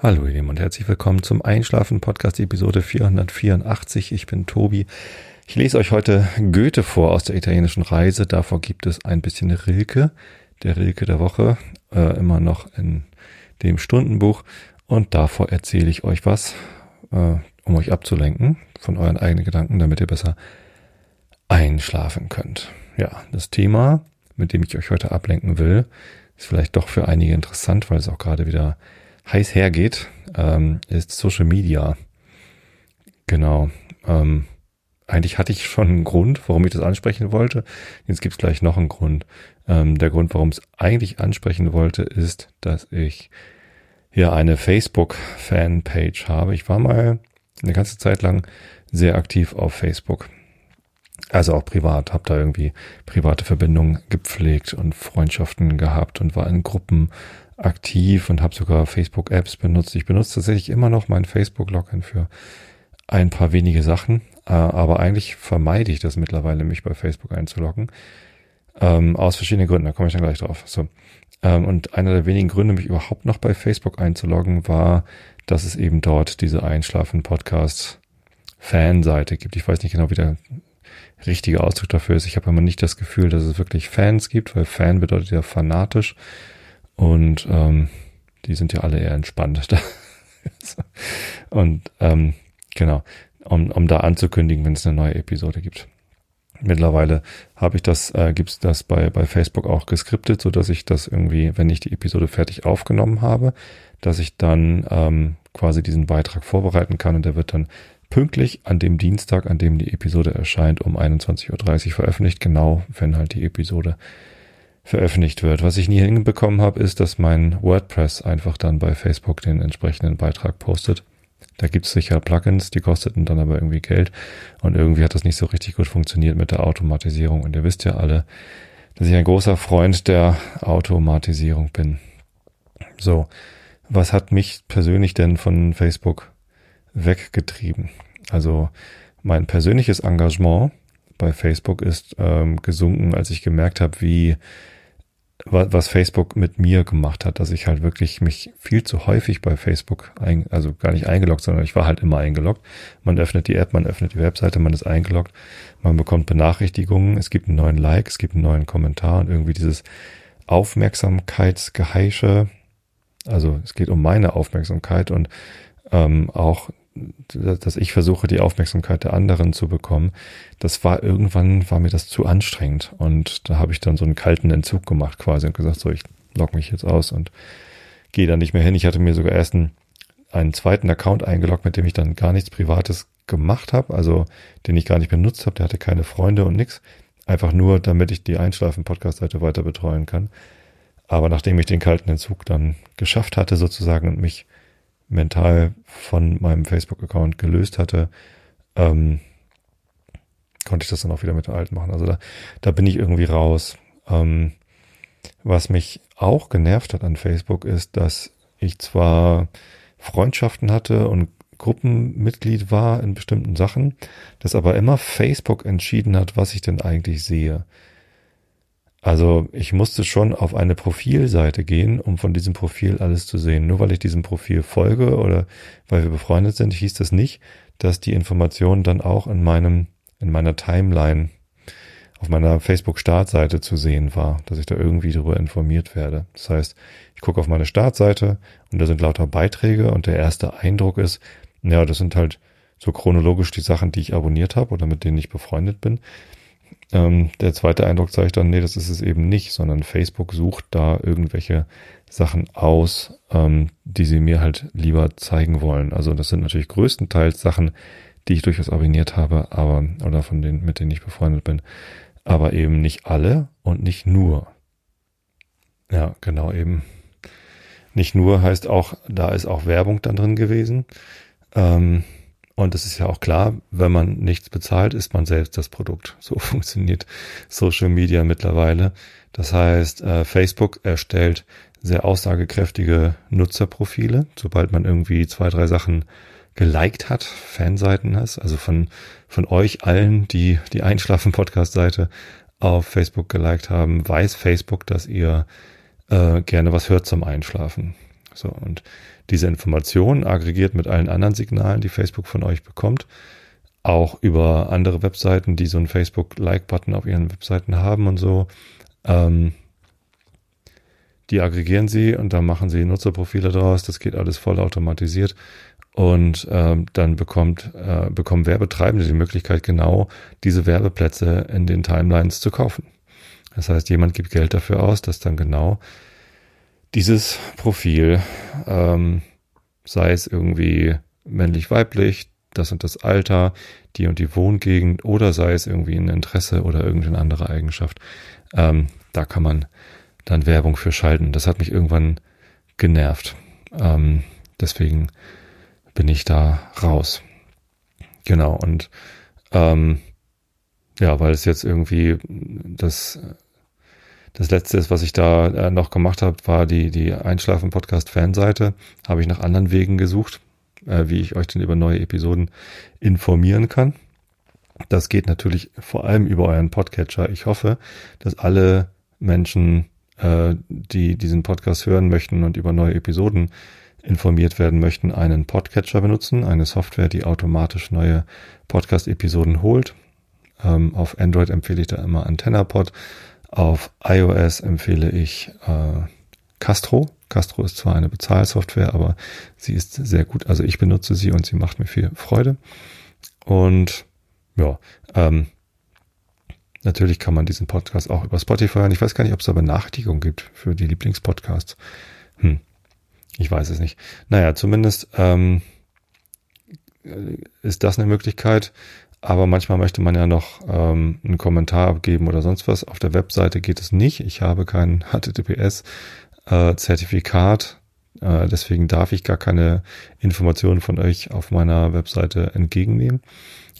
Hallo ihr Lieben und herzlich willkommen zum Einschlafen Podcast Episode 484. Ich bin Tobi. Ich lese euch heute Goethe vor aus der italienischen Reise. Davor gibt es ein bisschen Rilke, der Rilke der Woche, äh, immer noch in dem Stundenbuch. Und davor erzähle ich euch was, äh, um euch abzulenken von euren eigenen Gedanken, damit ihr besser einschlafen könnt. Ja, das Thema, mit dem ich euch heute ablenken will, ist vielleicht doch für einige interessant, weil es auch gerade wieder heiß hergeht, ähm, ist Social Media. Genau. Ähm, eigentlich hatte ich schon einen Grund, warum ich das ansprechen wollte. Jetzt gibt es gleich noch einen Grund. Ähm, der Grund, warum ich es eigentlich ansprechen wollte, ist, dass ich hier eine Facebook-Fanpage habe. Ich war mal eine ganze Zeit lang sehr aktiv auf Facebook. Also auch privat, habe da irgendwie private Verbindungen gepflegt und Freundschaften gehabt und war in Gruppen aktiv und habe sogar Facebook-Apps benutzt. Ich benutze tatsächlich immer noch mein Facebook-Login für ein paar wenige Sachen, äh, aber eigentlich vermeide ich das mittlerweile, mich bei Facebook einzuloggen. Ähm, aus verschiedenen Gründen, da komme ich dann gleich drauf. So. Ähm, und einer der wenigen Gründe, mich überhaupt noch bei Facebook einzuloggen, war, dass es eben dort diese Einschlafen-Podcast-Fanseite gibt. Ich weiß nicht genau, wie der richtige Ausdruck dafür ist. Ich habe immer nicht das Gefühl, dass es wirklich Fans gibt, weil Fan bedeutet ja fanatisch. Und ähm, die sind ja alle eher entspannt. und ähm, genau, um, um da anzukündigen, wenn es eine neue Episode gibt. Mittlerweile habe ich das, äh, gibt's das bei, bei Facebook auch geskriptet, so dass ich das irgendwie, wenn ich die Episode fertig aufgenommen habe, dass ich dann ähm, quasi diesen Beitrag vorbereiten kann und der wird dann pünktlich an dem Dienstag, an dem die Episode erscheint, um 21.30 Uhr veröffentlicht, genau wenn halt die Episode veröffentlicht wird. Was ich nie hinbekommen habe, ist, dass mein WordPress einfach dann bei Facebook den entsprechenden Beitrag postet. Da gibt es sicher Plugins, die kosteten dann aber irgendwie Geld und irgendwie hat das nicht so richtig gut funktioniert mit der Automatisierung. Und ihr wisst ja alle, dass ich ein großer Freund der Automatisierung bin. So, was hat mich persönlich denn von Facebook weggetrieben? Also mein persönliches Engagement bei Facebook ist ähm, gesunken, als ich gemerkt habe, wie was Facebook mit mir gemacht hat, dass ich halt wirklich mich viel zu häufig bei Facebook, ein, also gar nicht eingeloggt, sondern ich war halt immer eingeloggt. Man öffnet die App, man öffnet die Webseite, man ist eingeloggt, man bekommt Benachrichtigungen, es gibt einen neuen Like, es gibt einen neuen Kommentar und irgendwie dieses Aufmerksamkeitsgeheische, also es geht um meine Aufmerksamkeit und ähm, auch dass ich versuche, die Aufmerksamkeit der anderen zu bekommen, das war irgendwann, war mir das zu anstrengend. Und da habe ich dann so einen kalten Entzug gemacht quasi und gesagt, so, ich log mich jetzt aus und gehe da nicht mehr hin. Ich hatte mir sogar erst einen, einen zweiten Account eingeloggt, mit dem ich dann gar nichts Privates gemacht habe, also den ich gar nicht benutzt habe, der hatte keine Freunde und nix. Einfach nur, damit ich die Einschlafen-Podcast-Seite weiter betreuen kann. Aber nachdem ich den kalten Entzug dann geschafft hatte sozusagen und mich mental von meinem Facebook-Account gelöst hatte, ähm, konnte ich das dann auch wieder mit dem alten machen. Also da, da bin ich irgendwie raus. Ähm, was mich auch genervt hat an Facebook ist, dass ich zwar Freundschaften hatte und Gruppenmitglied war in bestimmten Sachen, dass aber immer Facebook entschieden hat, was ich denn eigentlich sehe. Also ich musste schon auf eine Profilseite gehen, um von diesem Profil alles zu sehen. Nur weil ich diesem Profil folge oder weil wir befreundet sind, hieß das nicht, dass die Information dann auch in meinem, in meiner Timeline auf meiner Facebook-Startseite zu sehen war, dass ich da irgendwie darüber informiert werde. Das heißt, ich gucke auf meine Startseite und da sind lauter Beiträge und der erste Eindruck ist, ja, das sind halt so chronologisch die Sachen, die ich abonniert habe oder mit denen ich befreundet bin. Ähm, der zweite Eindruck zeigt dann, nee, das ist es eben nicht, sondern Facebook sucht da irgendwelche Sachen aus, ähm, die sie mir halt lieber zeigen wollen. Also das sind natürlich größtenteils Sachen, die ich durchaus abonniert habe, aber oder von denen, mit denen ich befreundet bin, aber eben nicht alle und nicht nur. Ja, genau eben. Nicht nur heißt auch, da ist auch Werbung dann drin gewesen. Ähm, und es ist ja auch klar, wenn man nichts bezahlt, ist man selbst das Produkt. So funktioniert Social Media mittlerweile. Das heißt, äh, Facebook erstellt sehr aussagekräftige Nutzerprofile, sobald man irgendwie zwei, drei Sachen geliked hat, Fanseiten hast, also von, von euch allen, die die Einschlafen-Podcast-Seite auf Facebook geliked haben, weiß Facebook, dass ihr äh, gerne was hört zum Einschlafen. So, und diese Information aggregiert mit allen anderen Signalen, die Facebook von euch bekommt, auch über andere Webseiten, die so einen Facebook-Like-Button auf ihren Webseiten haben und so. Ähm, die aggregieren sie und dann machen sie Nutzerprofile draus. Das geht alles voll automatisiert. Und ähm, dann bekommt, äh, bekommen Werbetreibende die Möglichkeit, genau diese Werbeplätze in den Timelines zu kaufen. Das heißt, jemand gibt Geld dafür aus, dass dann genau dieses Profil, ähm, sei es irgendwie männlich-weiblich, das und das Alter, die und die Wohngegend oder sei es irgendwie ein Interesse oder irgendeine andere Eigenschaft, ähm, da kann man dann Werbung für schalten. Das hat mich irgendwann genervt. Ähm, deswegen bin ich da raus. Genau, und ähm, ja, weil es jetzt irgendwie das, das letzte ist, was ich da äh, noch gemacht habe, war die, die Einschlafen-Podcast-Fanseite. Habe ich nach anderen Wegen gesucht, äh, wie ich euch denn über neue Episoden informieren kann. Das geht natürlich vor allem über euren Podcatcher. Ich hoffe, dass alle Menschen äh, die diesen Podcast hören möchten und über neue Episoden informiert werden möchten, einen Podcatcher benutzen, eine Software, die automatisch neue Podcast-Episoden holt. Ähm, auf Android empfehle ich da immer AntennaPod. Auf iOS empfehle ich äh, Castro. Castro ist zwar eine Bezahlsoftware, aber sie ist sehr gut. Also ich benutze sie und sie macht mir viel Freude. Und ja, ähm, Natürlich kann man diesen Podcast auch über Spotify hören. Ich weiß gar nicht, ob es da Benachrichtigungen gibt für die Lieblingspodcasts. Hm. Ich weiß es nicht. Naja, zumindest ähm, ist das eine Möglichkeit. Aber manchmal möchte man ja noch ähm, einen Kommentar abgeben oder sonst was. Auf der Webseite geht es nicht. Ich habe kein HTTPS-Zertifikat. Äh, äh, deswegen darf ich gar keine Informationen von euch auf meiner Webseite entgegennehmen.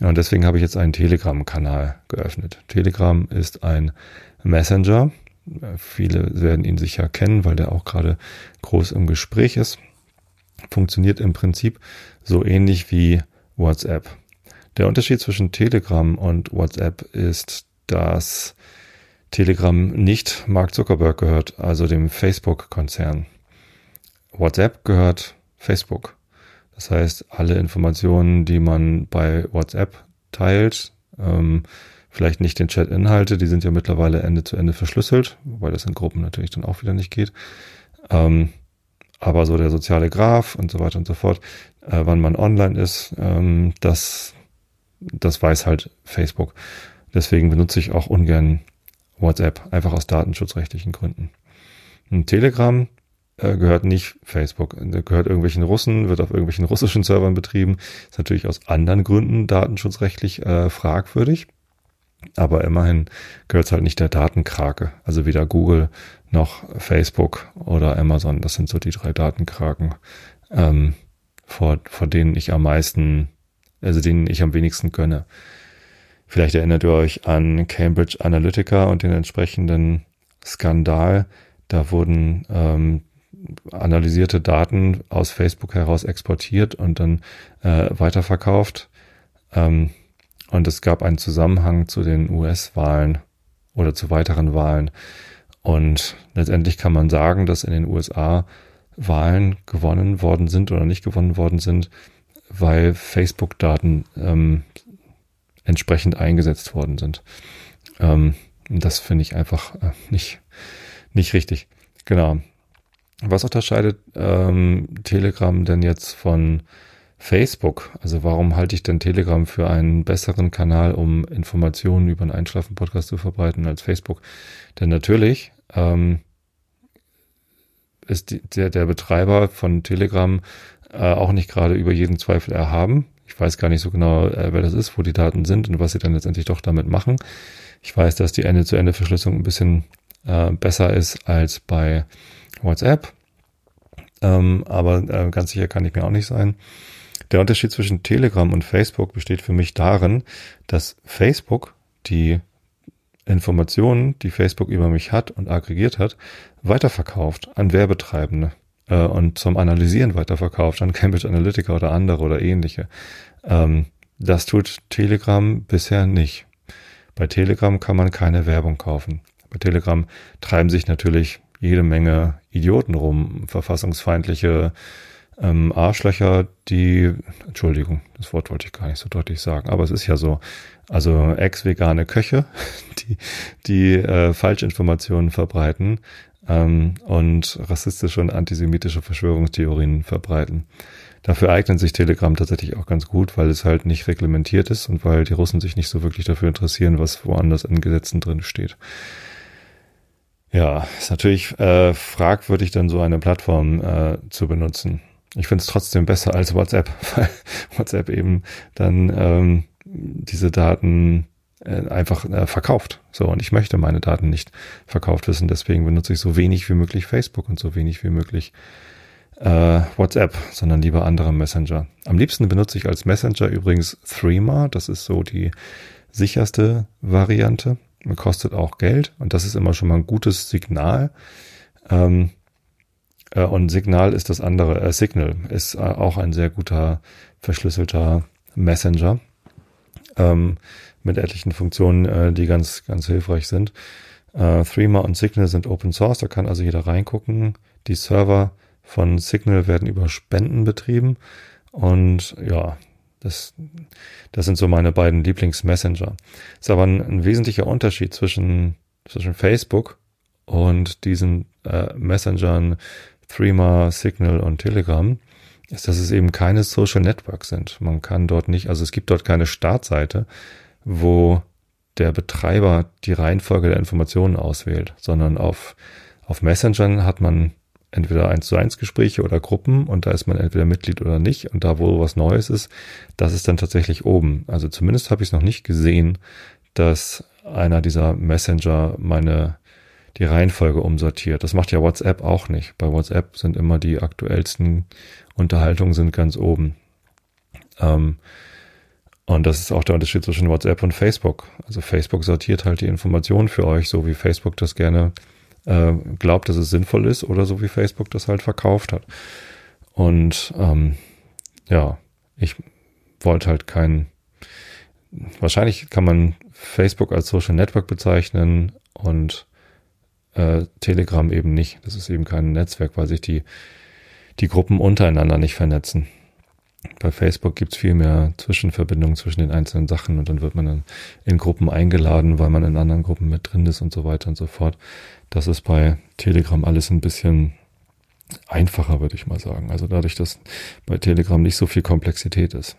Und deswegen habe ich jetzt einen Telegram-Kanal geöffnet. Telegram ist ein Messenger. Viele werden ihn sicher kennen, weil der auch gerade groß im Gespräch ist. Funktioniert im Prinzip so ähnlich wie WhatsApp. Der Unterschied zwischen Telegram und WhatsApp ist, dass Telegram nicht Mark Zuckerberg gehört, also dem Facebook-Konzern. WhatsApp gehört Facebook. Das heißt, alle Informationen, die man bei WhatsApp teilt, ähm, vielleicht nicht den Chat-Inhalte, die sind ja mittlerweile Ende zu Ende verschlüsselt, wobei das in Gruppen natürlich dann auch wieder nicht geht. Ähm, aber so der soziale Graph und so weiter und so fort, äh, wann man online ist, ähm, das, das weiß halt Facebook. Deswegen benutze ich auch ungern WhatsApp, einfach aus datenschutzrechtlichen Gründen. Und Telegram äh, gehört nicht Facebook. Gehört irgendwelchen Russen, wird auf irgendwelchen russischen Servern betrieben. Ist natürlich aus anderen Gründen datenschutzrechtlich äh, fragwürdig. Aber immerhin gehört es halt nicht der Datenkrake. Also weder Google noch Facebook oder Amazon. Das sind so die drei Datenkraken, ähm, vor, vor denen ich am meisten, also denen ich am wenigsten gönne. Vielleicht erinnert ihr euch an Cambridge Analytica und den entsprechenden Skandal. Da wurden ähm, analysierte Daten aus Facebook heraus exportiert und dann äh, weiterverkauft. Ähm, und es gab einen Zusammenhang zu den US-Wahlen oder zu weiteren Wahlen. Und letztendlich kann man sagen, dass in den USA Wahlen gewonnen worden sind oder nicht gewonnen worden sind, weil Facebook-Daten ähm, entsprechend eingesetzt worden sind. Ähm, das finde ich einfach äh, nicht, nicht richtig. Genau. Was unterscheidet ähm, Telegram denn jetzt von Facebook? Also warum halte ich denn Telegram für einen besseren Kanal, um Informationen über einen Einschlafen-Podcast zu verbreiten als Facebook? Denn natürlich ähm, ist die, der, der Betreiber von Telegram äh, auch nicht gerade über jeden Zweifel erhaben. Ich weiß gar nicht so genau, äh, wer das ist, wo die Daten sind und was sie dann letztendlich doch damit machen. Ich weiß, dass die Ende-zu-Ende-Verschlüsselung ein bisschen äh, besser ist als bei WhatsApp. Ähm, aber äh, ganz sicher kann ich mir auch nicht sein. Der Unterschied zwischen Telegram und Facebook besteht für mich darin, dass Facebook die Informationen, die Facebook über mich hat und aggregiert hat, weiterverkauft an Werbetreibende äh, und zum Analysieren weiterverkauft an Cambridge Analytica oder andere oder ähnliche. Ähm, das tut Telegram bisher nicht. Bei Telegram kann man keine Werbung kaufen. Bei Telegram treiben sich natürlich jede Menge Idioten rum, verfassungsfeindliche ähm, Arschlöcher, die, Entschuldigung, das Wort wollte ich gar nicht so deutlich sagen, aber es ist ja so, also ex-vegane Köche, die, die äh, Falschinformationen verbreiten ähm, und rassistische und antisemitische Verschwörungstheorien verbreiten. Dafür eignet sich Telegram tatsächlich auch ganz gut, weil es halt nicht reglementiert ist und weil die Russen sich nicht so wirklich dafür interessieren, was woanders in Gesetzen drin steht. Ja, ist natürlich äh, fragwürdig, dann so eine Plattform äh, zu benutzen. Ich finde es trotzdem besser als WhatsApp, weil WhatsApp eben dann ähm, diese Daten einfach äh, verkauft. So, und ich möchte meine Daten nicht verkauft wissen. Deswegen benutze ich so wenig wie möglich Facebook und so wenig wie möglich äh, WhatsApp, sondern lieber andere Messenger. Am liebsten benutze ich als Messenger übrigens Threema. Das ist so die sicherste Variante kostet auch Geld und das ist immer schon mal ein gutes Signal. Ähm, äh, und Signal ist das andere, äh, Signal ist äh, auch ein sehr guter verschlüsselter Messenger ähm, mit etlichen Funktionen, äh, die ganz, ganz hilfreich sind. Äh, Threema und Signal sind Open Source, da kann also jeder reingucken. Die Server von Signal werden über Spenden betrieben und ja, das, das sind so meine beiden Lieblingsmessenger. Ist aber ein, ein wesentlicher Unterschied zwischen, zwischen Facebook und diesen äh, Messengern Threema, Signal und Telegram, ist, dass es eben keine Social Networks sind. Man kann dort nicht, also es gibt dort keine Startseite, wo der Betreiber die Reihenfolge der Informationen auswählt, sondern auf, auf Messengern hat man entweder eins zu eins Gespräche oder Gruppen und da ist man entweder Mitglied oder nicht und da wo was Neues ist, das ist dann tatsächlich oben. Also zumindest habe ich es noch nicht gesehen, dass einer dieser Messenger meine die Reihenfolge umsortiert. Das macht ja WhatsApp auch nicht. Bei WhatsApp sind immer die aktuellsten Unterhaltungen sind ganz oben. Ähm, und das ist auch der Unterschied zwischen WhatsApp und Facebook. Also Facebook sortiert halt die Informationen für euch, so wie Facebook das gerne äh, glaubt, dass es sinnvoll ist oder so wie Facebook das halt verkauft hat. Und ähm, ja, ich wollte halt kein, wahrscheinlich kann man Facebook als Social Network bezeichnen und äh, Telegram eben nicht. Das ist eben kein Netzwerk, weil sich die, die Gruppen untereinander nicht vernetzen. Bei Facebook gibt's viel mehr Zwischenverbindungen zwischen den einzelnen Sachen und dann wird man dann in Gruppen eingeladen, weil man in anderen Gruppen mit drin ist und so weiter und so fort. Das ist bei Telegram alles ein bisschen einfacher, würde ich mal sagen. Also dadurch, dass bei Telegram nicht so viel Komplexität ist.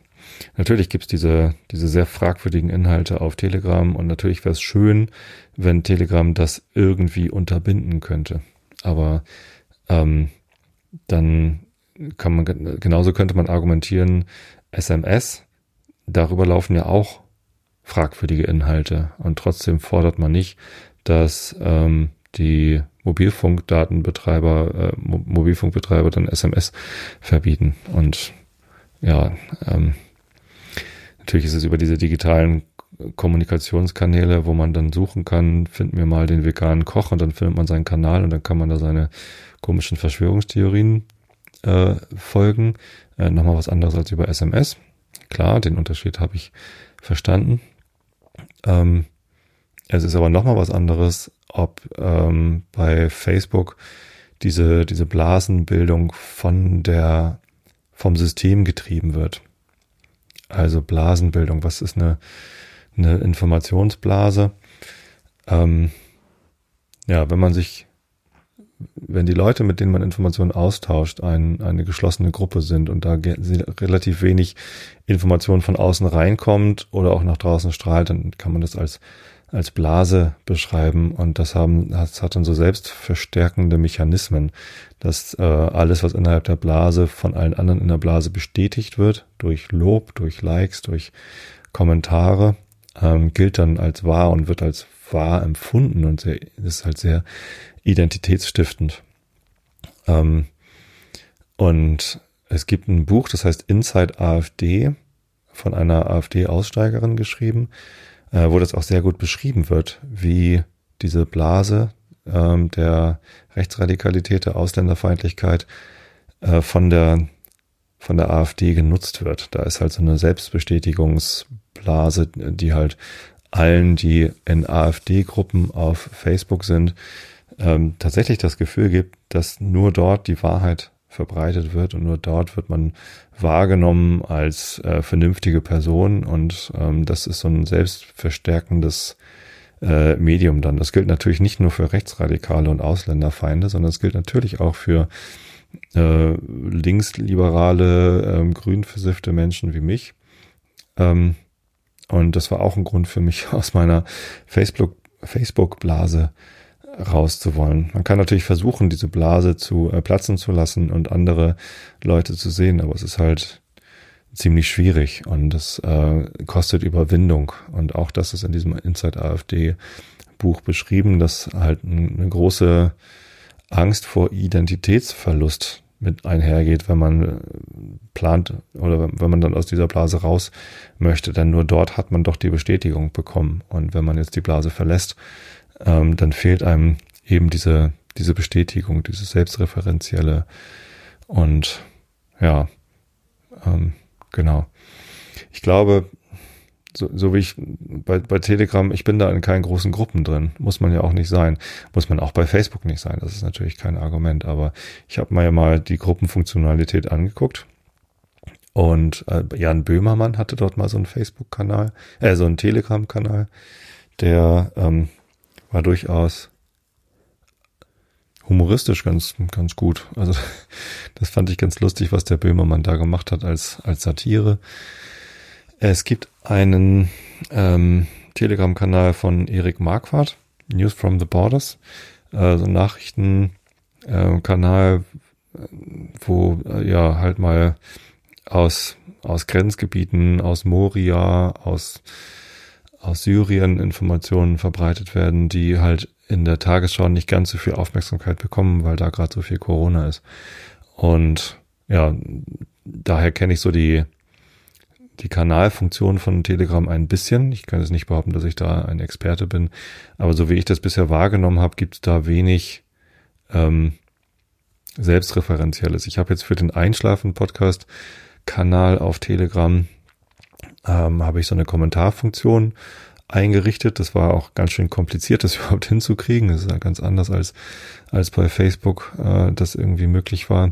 Natürlich gibt's diese, diese sehr fragwürdigen Inhalte auf Telegram und natürlich wäre es schön, wenn Telegram das irgendwie unterbinden könnte. Aber ähm, dann kann man genauso könnte man argumentieren, SMS, darüber laufen ja auch fragwürdige Inhalte und trotzdem fordert man nicht, dass ähm, die Mobilfunkdatenbetreiber, äh, Mobilfunkbetreiber dann SMS verbieten. Und ja, ähm, natürlich ist es über diese digitalen Kommunikationskanäle, wo man dann suchen kann, finden wir mal den veganen Koch und dann findet man seinen Kanal und dann kann man da seine komischen Verschwörungstheorien äh, folgen. Äh, Nochmal was anderes als über SMS. Klar, den Unterschied habe ich verstanden. Ähm, es ist aber nochmal was anderes, ob ähm, bei Facebook diese, diese Blasenbildung von der, vom System getrieben wird. Also Blasenbildung, was ist eine, eine Informationsblase? Ähm, ja, wenn man sich, wenn die Leute, mit denen man Informationen austauscht, ein, eine geschlossene Gruppe sind und da relativ wenig Information von außen reinkommt oder auch nach draußen strahlt, dann kann man das als als Blase beschreiben. Und das haben das hat dann so selbstverstärkende Mechanismen, dass äh, alles, was innerhalb der Blase von allen anderen in der Blase bestätigt wird durch Lob, durch Likes, durch Kommentare, ähm, gilt dann als wahr und wird als wahr empfunden und sehr, ist halt sehr identitätsstiftend. Ähm, und es gibt ein Buch, das heißt Inside AfD von einer AfD-Aussteigerin geschrieben äh, wo das auch sehr gut beschrieben wird, wie diese Blase ähm, der Rechtsradikalität, der Ausländerfeindlichkeit äh, von der von der AfD genutzt wird. Da ist halt so eine Selbstbestätigungsblase, die halt allen, die in AfD-Gruppen auf Facebook sind, ähm, tatsächlich das Gefühl gibt, dass nur dort die Wahrheit verbreitet wird und nur dort wird man wahrgenommen als äh, vernünftige Person und ähm, das ist so ein selbstverstärkendes äh, Medium dann. Das gilt natürlich nicht nur für Rechtsradikale und Ausländerfeinde, sondern es gilt natürlich auch für äh, linksliberale, ähm, grün versiffte Menschen wie mich. Ähm, und das war auch ein Grund für mich, aus meiner Facebook, Facebook-Blase rauszuwollen. Man kann natürlich versuchen, diese Blase zu äh, platzen zu lassen und andere Leute zu sehen, aber es ist halt ziemlich schwierig und es äh, kostet Überwindung. Und auch das ist in diesem Inside AfD Buch beschrieben, dass halt eine große Angst vor Identitätsverlust mit einhergeht, wenn man äh, plant oder wenn man dann aus dieser Blase raus möchte. Denn nur dort hat man doch die Bestätigung bekommen. Und wenn man jetzt die Blase verlässt, ähm, dann fehlt einem eben diese, diese Bestätigung, diese selbstreferenzielle und ja, ähm, genau. Ich glaube, so, so wie ich bei, bei Telegram, ich bin da in keinen großen Gruppen drin. Muss man ja auch nicht sein. Muss man auch bei Facebook nicht sein. Das ist natürlich kein Argument. Aber ich habe mir ja mal die Gruppenfunktionalität angeguckt. Und äh, Jan Böhmermann hatte dort mal so einen Facebook-Kanal, äh, so einen Telegram-Kanal, der ähm, war durchaus humoristisch ganz, ganz gut. Also das fand ich ganz lustig, was der Böhmermann da gemacht hat als, als Satire. Es gibt einen ähm, Telegram-Kanal von Erik Marquardt, News from the Borders, äh, so ein Nachrichtenkanal, äh, wo äh, ja halt mal aus, aus Grenzgebieten, aus Moria, aus, aus Syrien Informationen verbreitet werden, die halt in der Tagesschau nicht ganz so viel Aufmerksamkeit bekommen, weil da gerade so viel Corona ist. Und ja, daher kenne ich so die, die Kanalfunktion von Telegram ein bisschen. Ich kann jetzt nicht behaupten, dass ich da ein Experte bin, aber so wie ich das bisher wahrgenommen habe, gibt es da wenig ähm, selbstreferenzielles. Ich habe jetzt für den Einschlafen-Podcast Kanal auf Telegram ähm, habe ich so eine Kommentarfunktion eingerichtet. Das war auch ganz schön kompliziert, das überhaupt hinzukriegen. Das ist ja ganz anders als als bei Facebook äh, das irgendwie möglich war.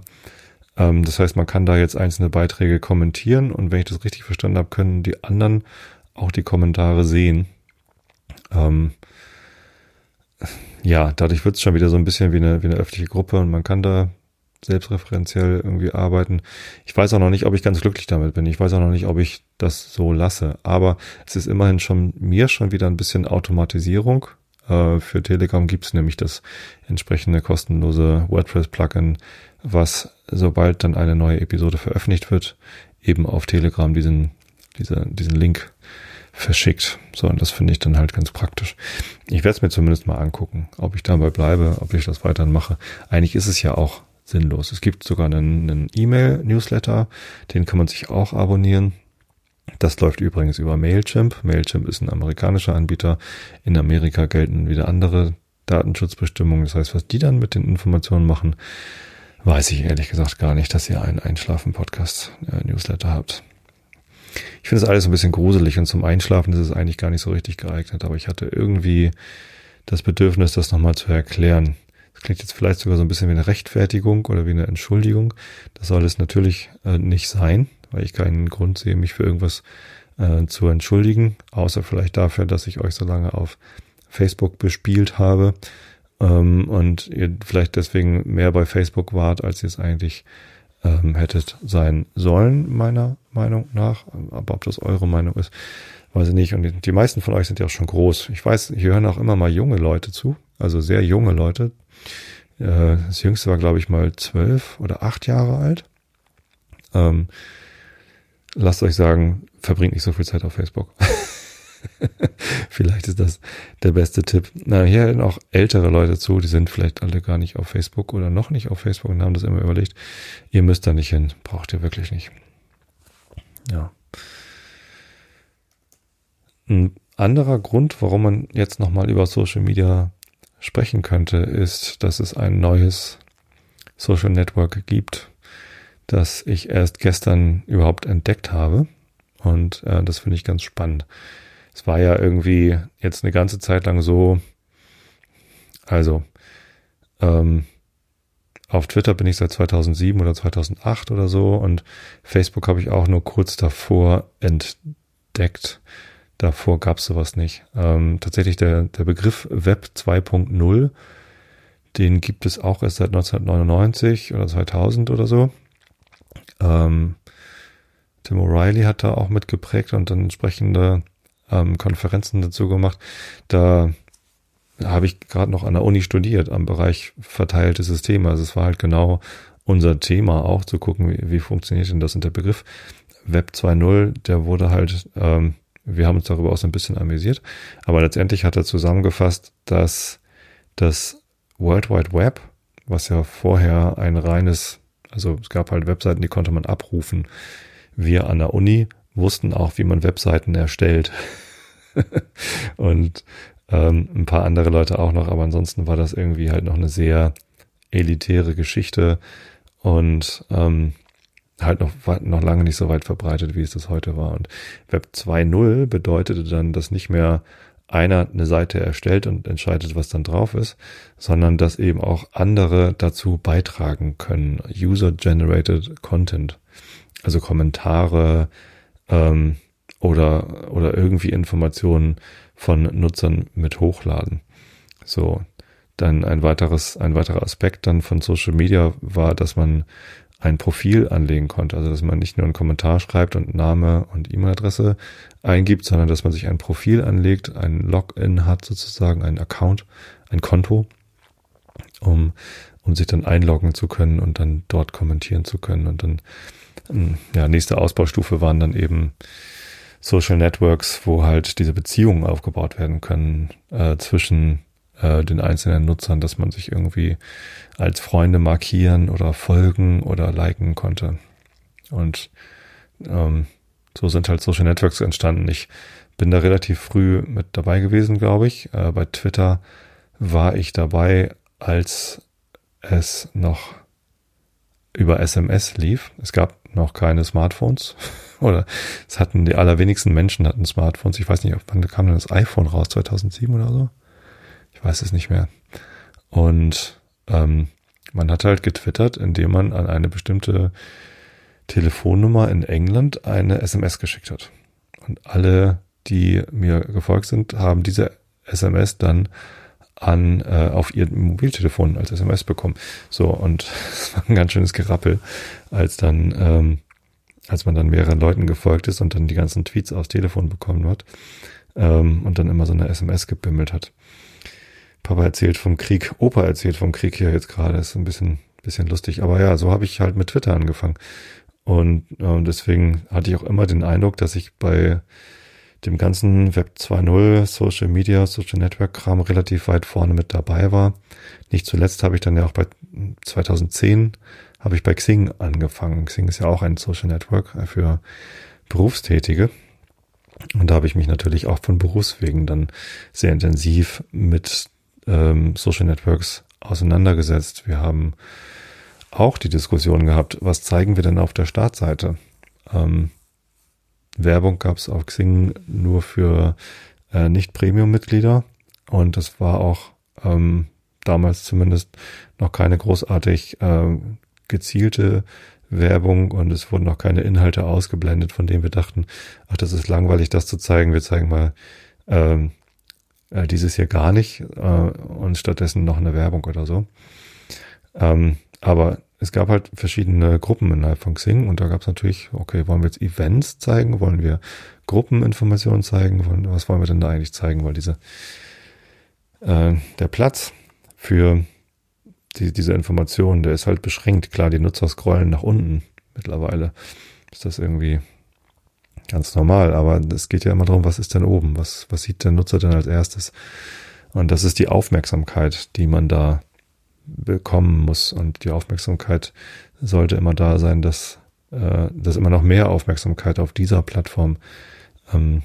Ähm, das heißt, man kann da jetzt einzelne Beiträge kommentieren und wenn ich das richtig verstanden habe, können die anderen auch die Kommentare sehen. Ähm, ja, dadurch wird es schon wieder so ein bisschen wie eine, wie eine öffentliche Gruppe und man kann da selbstreferenziell irgendwie arbeiten. Ich weiß auch noch nicht, ob ich ganz glücklich damit bin. Ich weiß auch noch nicht, ob ich das so lasse. Aber es ist immerhin schon mir schon wieder ein bisschen Automatisierung. Äh, für Telegram gibt es nämlich das entsprechende kostenlose WordPress-Plugin, was sobald dann eine neue Episode veröffentlicht wird, eben auf Telegram diesen, diese, diesen Link verschickt. So, und das finde ich dann halt ganz praktisch. Ich werde es mir zumindest mal angucken, ob ich dabei bleibe, ob ich das weiterhin mache. Eigentlich ist es ja auch sinnlos. Es gibt sogar einen, einen E-Mail-Newsletter, den kann man sich auch abonnieren. Das läuft übrigens über Mailchimp. Mailchimp ist ein amerikanischer Anbieter. In Amerika gelten wieder andere Datenschutzbestimmungen. Das heißt, was die dann mit den Informationen machen, weiß ich ehrlich gesagt gar nicht, dass ihr einen Einschlafen-Podcast-Newsletter habt. Ich finde es alles ein bisschen gruselig und zum Einschlafen ist es eigentlich gar nicht so richtig geeignet, aber ich hatte irgendwie das Bedürfnis, das nochmal zu erklären. Das klingt jetzt vielleicht sogar so ein bisschen wie eine Rechtfertigung oder wie eine Entschuldigung. Das soll es natürlich äh, nicht sein, weil ich keinen Grund sehe, mich für irgendwas äh, zu entschuldigen, außer vielleicht dafür, dass ich euch so lange auf Facebook bespielt habe ähm, und ihr vielleicht deswegen mehr bei Facebook wart, als ihr es eigentlich ähm, hättet sein sollen, meiner Meinung nach. Aber ob das eure Meinung ist, weiß ich nicht. Und die, meisten von euch sind ja auch schon groß. Ich weiß, hier hören auch immer mal junge Leute zu, also sehr junge Leute. Äh, das jüngste war, glaube ich, mal zwölf oder acht Jahre alt. Ähm, lasst euch sagen, verbringt nicht so viel Zeit auf Facebook. vielleicht ist das der beste Tipp. Na, hier hören auch ältere Leute zu, die sind vielleicht alle gar nicht auf Facebook oder noch nicht auf Facebook und haben das immer überlegt. Ihr müsst da nicht hin, braucht ihr wirklich nicht. Ja. Ein anderer Grund, warum man jetzt nochmal über Social Media sprechen könnte, ist, dass es ein neues Social Network gibt, das ich erst gestern überhaupt entdeckt habe. Und äh, das finde ich ganz spannend. Es war ja irgendwie jetzt eine ganze Zeit lang so, also Ähm, auf Twitter bin ich seit 2007 oder 2008 oder so und Facebook habe ich auch nur kurz davor entdeckt. Davor gab es sowas nicht. Ähm, tatsächlich der, der Begriff Web 2.0, den gibt es auch erst seit 1999 oder 2000 oder so. Ähm, Tim O'Reilly hat da auch mitgeprägt und dann entsprechende ähm, Konferenzen dazu gemacht. Da habe ich gerade noch an der Uni studiert am Bereich verteilte Systeme. Also es war halt genau unser Thema auch zu gucken, wie, wie funktioniert denn das. Und der Begriff Web 2.0, der wurde halt, ähm, wir haben uns darüber auch so ein bisschen amüsiert, aber letztendlich hat er zusammengefasst, dass das World Wide Web, was ja vorher ein reines, also es gab halt Webseiten, die konnte man abrufen. Wir an der Uni wussten auch, wie man Webseiten erstellt. und ähm, ein paar andere Leute auch noch, aber ansonsten war das irgendwie halt noch eine sehr elitäre Geschichte und ähm, halt noch, noch lange nicht so weit verbreitet, wie es das heute war. Und Web 2.0 bedeutete dann, dass nicht mehr einer eine Seite erstellt und entscheidet, was dann drauf ist, sondern dass eben auch andere dazu beitragen können. User-generated Content, also Kommentare ähm, oder, oder irgendwie Informationen von Nutzern mit hochladen. So, dann ein weiteres, ein weiterer Aspekt dann von Social Media war, dass man ein Profil anlegen konnte. Also dass man nicht nur einen Kommentar schreibt und Name und E-Mail-Adresse eingibt, sondern dass man sich ein Profil anlegt, ein Login hat sozusagen, ein Account, ein Konto, um, um sich dann einloggen zu können und dann dort kommentieren zu können. Und dann, ja, nächste Ausbaustufe waren dann eben Social Networks, wo halt diese Beziehungen aufgebaut werden können äh, zwischen äh, den einzelnen Nutzern, dass man sich irgendwie als Freunde markieren oder folgen oder liken konnte. Und ähm, so sind halt Social Networks entstanden. Ich bin da relativ früh mit dabei gewesen, glaube ich. Äh, bei Twitter war ich dabei, als es noch über SMS lief. Es gab noch keine Smartphones. oder es hatten die allerwenigsten Menschen hatten Smartphones. Ich weiß nicht, wann kam denn das iPhone raus? 2007 oder so? Ich weiß es nicht mehr. Und ähm, man hat halt getwittert, indem man an eine bestimmte Telefonnummer in England eine SMS geschickt hat. Und alle, die mir gefolgt sind, haben diese SMS dann an äh, auf ihr Mobiltelefon als SMS bekommen. So, und es war ein ganz schönes Gerappel, als dann ähm, als man dann mehreren Leuten gefolgt ist und dann die ganzen Tweets aufs Telefon bekommen hat ähm, und dann immer so eine SMS gebimmelt hat. Papa erzählt vom Krieg, Opa erzählt vom Krieg hier jetzt gerade, ist ein bisschen, bisschen lustig. Aber ja, so habe ich halt mit Twitter angefangen. Und äh, deswegen hatte ich auch immer den Eindruck, dass ich bei dem ganzen Web 2.0, Social Media, Social Network Kram relativ weit vorne mit dabei war. Nicht zuletzt habe ich dann ja auch bei 2010 habe ich bei Xing angefangen. Xing ist ja auch ein Social Network für Berufstätige. Und da habe ich mich natürlich auch von Berufswegen dann sehr intensiv mit ähm, Social Networks auseinandergesetzt. Wir haben auch die Diskussion gehabt, was zeigen wir denn auf der Startseite? Ähm, Werbung gab es auf Xing nur für äh, Nicht-Premium-Mitglieder und das war auch ähm, damals zumindest noch keine großartig äh, gezielte Werbung und es wurden auch keine Inhalte ausgeblendet, von denen wir dachten, ach, das ist langweilig, das zu zeigen. Wir zeigen mal ähm, äh, dieses hier gar nicht äh, und stattdessen noch eine Werbung oder so. Ähm, aber es gab halt verschiedene Gruppen innerhalb von Xing und da gab es natürlich, okay, wollen wir jetzt Events zeigen, wollen wir Gruppeninformationen zeigen, was wollen wir denn da eigentlich zeigen, weil diese äh, der Platz für die, diese Information, der ist halt beschränkt. Klar, die Nutzer scrollen nach unten mittlerweile. Ist das irgendwie ganz normal, aber es geht ja immer darum, was ist denn oben? Was, was sieht der Nutzer denn als erstes? Und das ist die Aufmerksamkeit, die man da bekommen muss. Und die Aufmerksamkeit sollte immer da sein, dass, äh, dass immer noch mehr Aufmerksamkeit auf dieser Plattform ähm,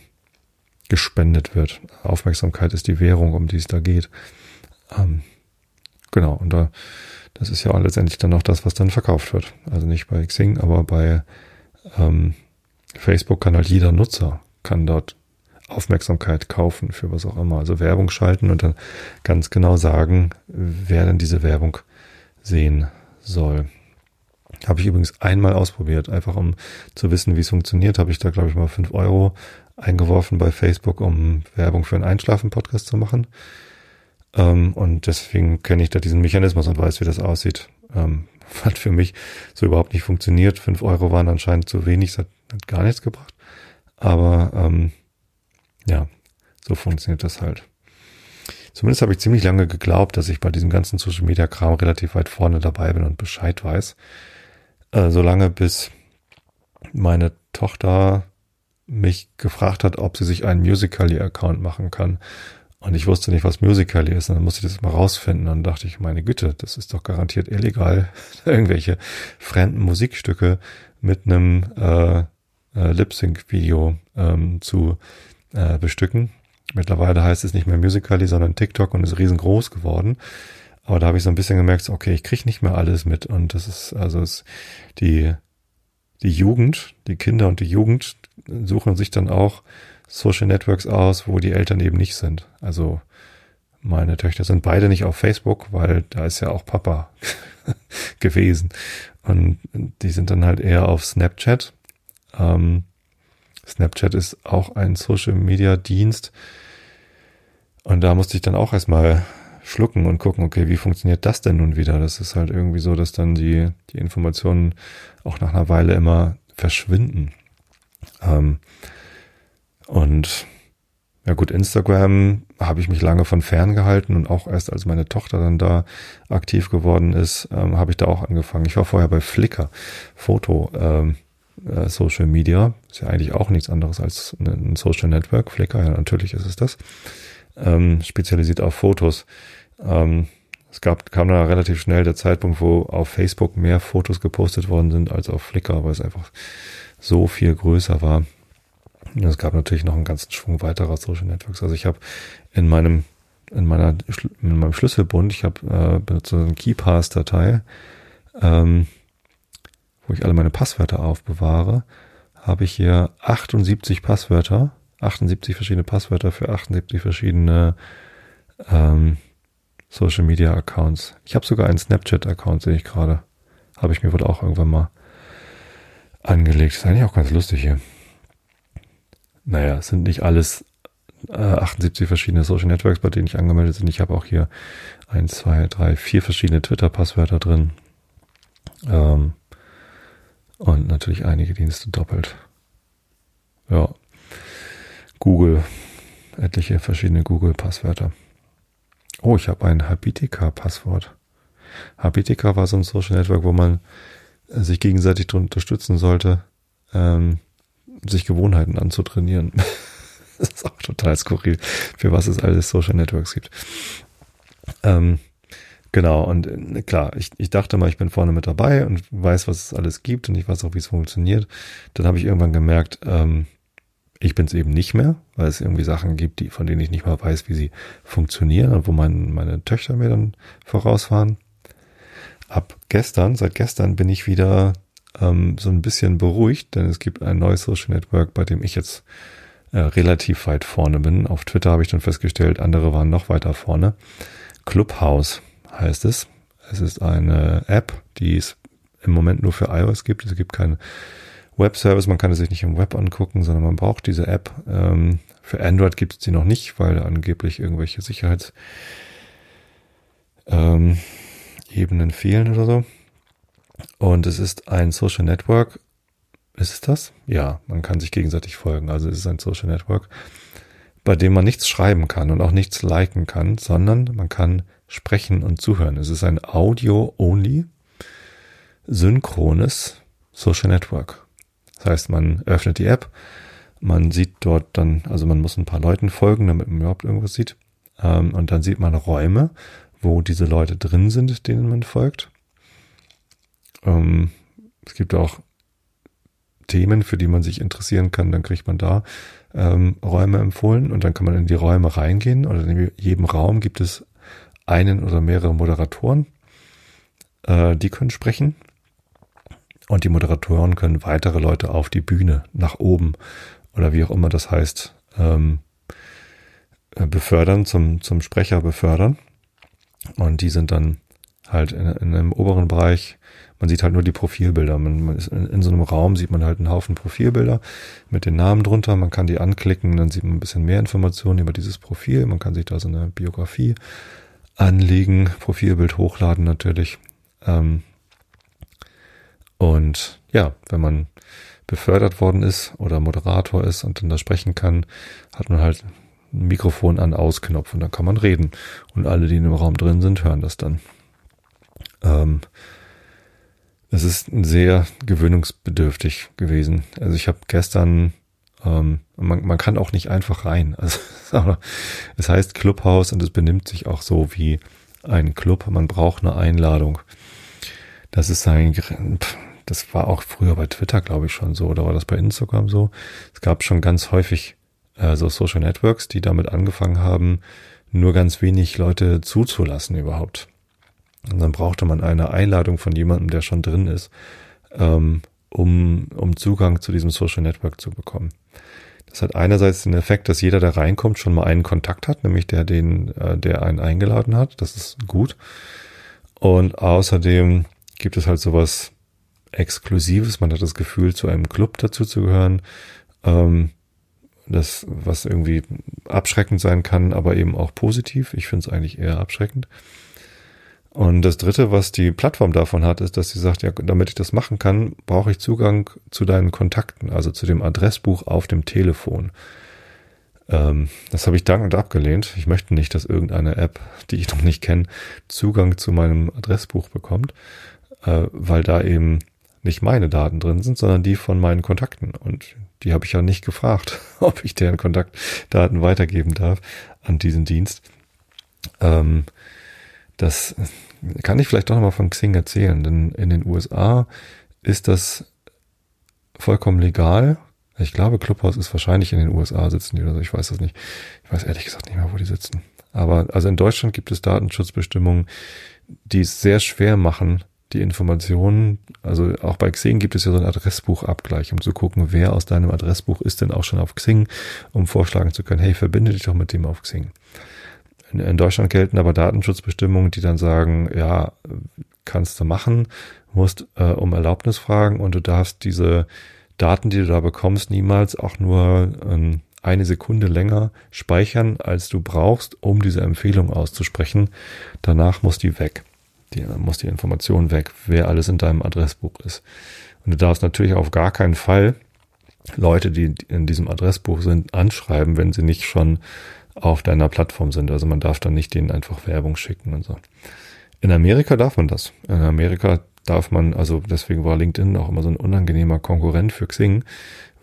gespendet wird. Aufmerksamkeit ist die Währung, um die es da geht. Ähm, Genau, und da, das ist ja letztendlich dann auch das, was dann verkauft wird. Also nicht bei Xing, aber bei ähm, Facebook kann halt jeder Nutzer, kann dort Aufmerksamkeit kaufen für was auch immer. Also Werbung schalten und dann ganz genau sagen, wer denn diese Werbung sehen soll. Habe ich übrigens einmal ausprobiert, einfach um zu wissen, wie es funktioniert, habe ich da, glaube ich, mal fünf Euro eingeworfen bei Facebook, um Werbung für einen Einschlafen-Podcast zu machen. Ähm, und deswegen kenne ich da diesen Mechanismus und weiß, wie das aussieht. Ähm, hat für mich so überhaupt nicht funktioniert. Fünf Euro waren anscheinend zu wenig, das hat, gar nichts gebracht. Aber ähm, ja, so funktioniert das halt. Zumindest habe ich ziemlich lange geglaubt, dass ich bei diesem ganzen Social Media Kram relativ weit vorne dabei bin und Bescheid weiß. Äh, solange bis meine Tochter mich gefragt hat, ob sie sich einen Musical.ly-Account machen kann. Und ich wusste nicht, was Musical.ly ist. Und dann musste ich das mal rausfinden. Und dann dachte ich, meine Güte, das ist doch garantiert illegal, irgendwelche fremden Musikstücke mit einem äh, äh, Lip-Sync-Video ähm, zu äh, bestücken. Mittlerweile heißt es nicht mehr Musical.ly, sondern TikTok und ist riesengroß geworden. Aber da habe ich so ein bisschen gemerkt, okay, ich kriege nicht mehr alles mit. Und das ist, also ist die, die Jugend, die Kinder und die Jugend suchen sich dann auch Social Networks aus, wo die Eltern eben nicht sind. Also meine Töchter sind beide nicht auf Facebook, weil da ist ja auch Papa gewesen. Und die sind dann halt eher auf Snapchat. Ähm, Snapchat ist auch ein Social Media Dienst. Und da musste ich dann auch erstmal schlucken und gucken, okay, wie funktioniert das denn nun wieder? Das ist halt irgendwie so, dass dann die, die Informationen auch nach einer Weile immer verschwinden. Ähm, und ja gut, Instagram habe ich mich lange von fern gehalten und auch erst als meine Tochter dann da aktiv geworden ist, ähm, habe ich da auch angefangen. Ich war vorher bei Flickr, Foto, ähm, äh, Social Media, ist ja eigentlich auch nichts anderes als ein Social Network. Flickr, ja natürlich ist es das, ähm, spezialisiert auf Fotos. Ähm, es gab, kam da relativ schnell der Zeitpunkt, wo auf Facebook mehr Fotos gepostet worden sind als auf Flickr, weil es einfach so viel größer war. Und es gab natürlich noch einen ganzen Schwung weiterer Social Networks. Also ich habe in meinem in meiner in meinem Schlüsselbund, ich habe äh, benutzt so eine KeyPass-Datei, ähm, wo ich alle meine Passwörter aufbewahre, habe ich hier 78 Passwörter, 78 verschiedene Passwörter für 78 verschiedene ähm, Social Media Accounts. Ich habe sogar einen Snapchat-Account, sehe ich gerade. Habe ich mir wohl auch irgendwann mal angelegt. Ist eigentlich auch ganz lustig hier. Naja, es sind nicht alles äh, 78 verschiedene Social Networks, bei denen ich angemeldet bin. Ich habe auch hier ein, zwei, drei, vier verschiedene Twitter-Passwörter drin. Ähm, und natürlich einige Dienste doppelt. Ja. Google. Etliche verschiedene Google-Passwörter. Oh, ich habe ein Habitica-Passwort. Habitica war so ein Social Network, wo man sich gegenseitig unterstützen sollte, ähm, sich Gewohnheiten anzutrainieren. das ist auch total skurril, für was es alles Social Networks gibt. Ähm, genau, und äh, klar, ich, ich dachte mal, ich bin vorne mit dabei und weiß, was es alles gibt und ich weiß auch, wie es funktioniert. Dann habe ich irgendwann gemerkt, ähm, ich bin es eben nicht mehr, weil es irgendwie Sachen gibt, die, von denen ich nicht mal weiß, wie sie funktionieren und wo mein, meine Töchter mir dann vorausfahren. Ab gestern, seit gestern bin ich wieder ähm, so ein bisschen beruhigt, denn es gibt ein neues Social Network, bei dem ich jetzt äh, relativ weit vorne bin. Auf Twitter habe ich dann festgestellt, andere waren noch weiter vorne. Clubhouse heißt es. Es ist eine App, die es im Moment nur für iOS gibt. Es gibt keinen Webservice, man kann es sich nicht im Web angucken, sondern man braucht diese App. Ähm, für Android gibt es sie noch nicht, weil angeblich irgendwelche Sicherheits ähm, Ebenen fehlen oder so. Und es ist ein Social Network. Ist es das? Ja, man kann sich gegenseitig folgen. Also es ist ein Social Network, bei dem man nichts schreiben kann und auch nichts liken kann, sondern man kann sprechen und zuhören. Es ist ein Audio-only, synchrones Social Network. Das heißt, man öffnet die App, man sieht dort dann, also man muss ein paar Leuten folgen, damit man überhaupt irgendwas sieht. Ähm, und dann sieht man Räume, wo diese Leute drin sind, denen man folgt. Ähm, es gibt auch Themen, für die man sich interessieren kann, dann kriegt man da ähm, Räume empfohlen und dann kann man in die Räume reingehen oder in jedem Raum gibt es einen oder mehrere Moderatoren, äh, die können sprechen und die Moderatoren können weitere Leute auf die Bühne nach oben oder wie auch immer das heißt ähm, äh, befördern, zum, zum Sprecher befördern. Und die sind dann halt in, in einem oberen Bereich, man sieht halt nur die Profilbilder. Man, ist in, in, so einem Raum sieht man halt einen Haufen Profilbilder mit den Namen drunter. Man kann die anklicken, dann sieht man ein bisschen mehr Informationen über dieses Profil. Man kann sich da so eine Biografie anlegen, Profilbild hochladen natürlich. Ähm, und ja, wenn man befördert worden ist oder Moderator ist und dann da sprechen kann, hat man halt ein Mikrofon an Ausknopf und dann kann man reden. Und alle, die in dem Raum drin sind, hören das dann. Ähm, es ist sehr gewöhnungsbedürftig gewesen. Also ich habe gestern, ähm, man, man kann auch nicht einfach rein. Also es heißt Clubhaus und es benimmt sich auch so wie ein Club. Man braucht eine Einladung. Das ist ein, das war auch früher bei Twitter, glaube ich, schon so, oder war das bei Instagram so? Es gab schon ganz häufig äh, so Social Networks, die damit angefangen haben, nur ganz wenig Leute zuzulassen überhaupt. Und dann brauchte man eine Einladung von jemandem, der schon drin ist, ähm, um, um Zugang zu diesem Social Network zu bekommen. Das hat einerseits den Effekt, dass jeder, der reinkommt, schon mal einen Kontakt hat, nämlich der, den, äh, der einen eingeladen hat. Das ist gut. Und außerdem gibt es halt sowas Exklusives. Man hat das Gefühl, zu einem Club dazu zu gehören. Ähm, das, was irgendwie abschreckend sein kann, aber eben auch positiv. Ich finde es eigentlich eher abschreckend. Und das dritte, was die Plattform davon hat, ist, dass sie sagt, ja, damit ich das machen kann, brauche ich Zugang zu deinen Kontakten, also zu dem Adressbuch auf dem Telefon. Ähm, das habe ich dankend abgelehnt. Ich möchte nicht, dass irgendeine App, die ich noch nicht kenne, Zugang zu meinem Adressbuch bekommt, äh, weil da eben nicht meine Daten drin sind, sondern die von meinen Kontakten. Und die habe ich ja nicht gefragt, ob ich deren Kontaktdaten weitergeben darf an diesen Dienst. Ähm, das kann ich vielleicht doch nochmal von Xing erzählen, denn in den USA ist das vollkommen legal. Ich glaube, Clubhouse ist wahrscheinlich in den USA sitzen die oder so. Ich weiß das nicht. Ich weiß ehrlich gesagt nicht mehr, wo die sitzen. Aber also in Deutschland gibt es Datenschutzbestimmungen, die es sehr schwer machen, die Informationen, also auch bei Xing gibt es ja so ein Adressbuchabgleich, um zu gucken, wer aus deinem Adressbuch ist denn auch schon auf Xing, um vorschlagen zu können, hey, verbinde dich doch mit dem auf Xing. In, in Deutschland gelten aber Datenschutzbestimmungen, die dann sagen, ja, kannst du machen, musst äh, um Erlaubnis fragen und du darfst diese Daten, die du da bekommst, niemals auch nur ähm, eine Sekunde länger speichern, als du brauchst, um diese Empfehlung auszusprechen. Danach muss die weg. Die, muss die Information weg, wer alles in deinem Adressbuch ist. Und du darfst natürlich auf gar keinen Fall Leute, die in diesem Adressbuch sind, anschreiben, wenn sie nicht schon auf deiner Plattform sind. Also man darf dann nicht denen einfach Werbung schicken und so. In Amerika darf man das. In Amerika darf man, also deswegen war LinkedIn auch immer so ein unangenehmer Konkurrent für Xing,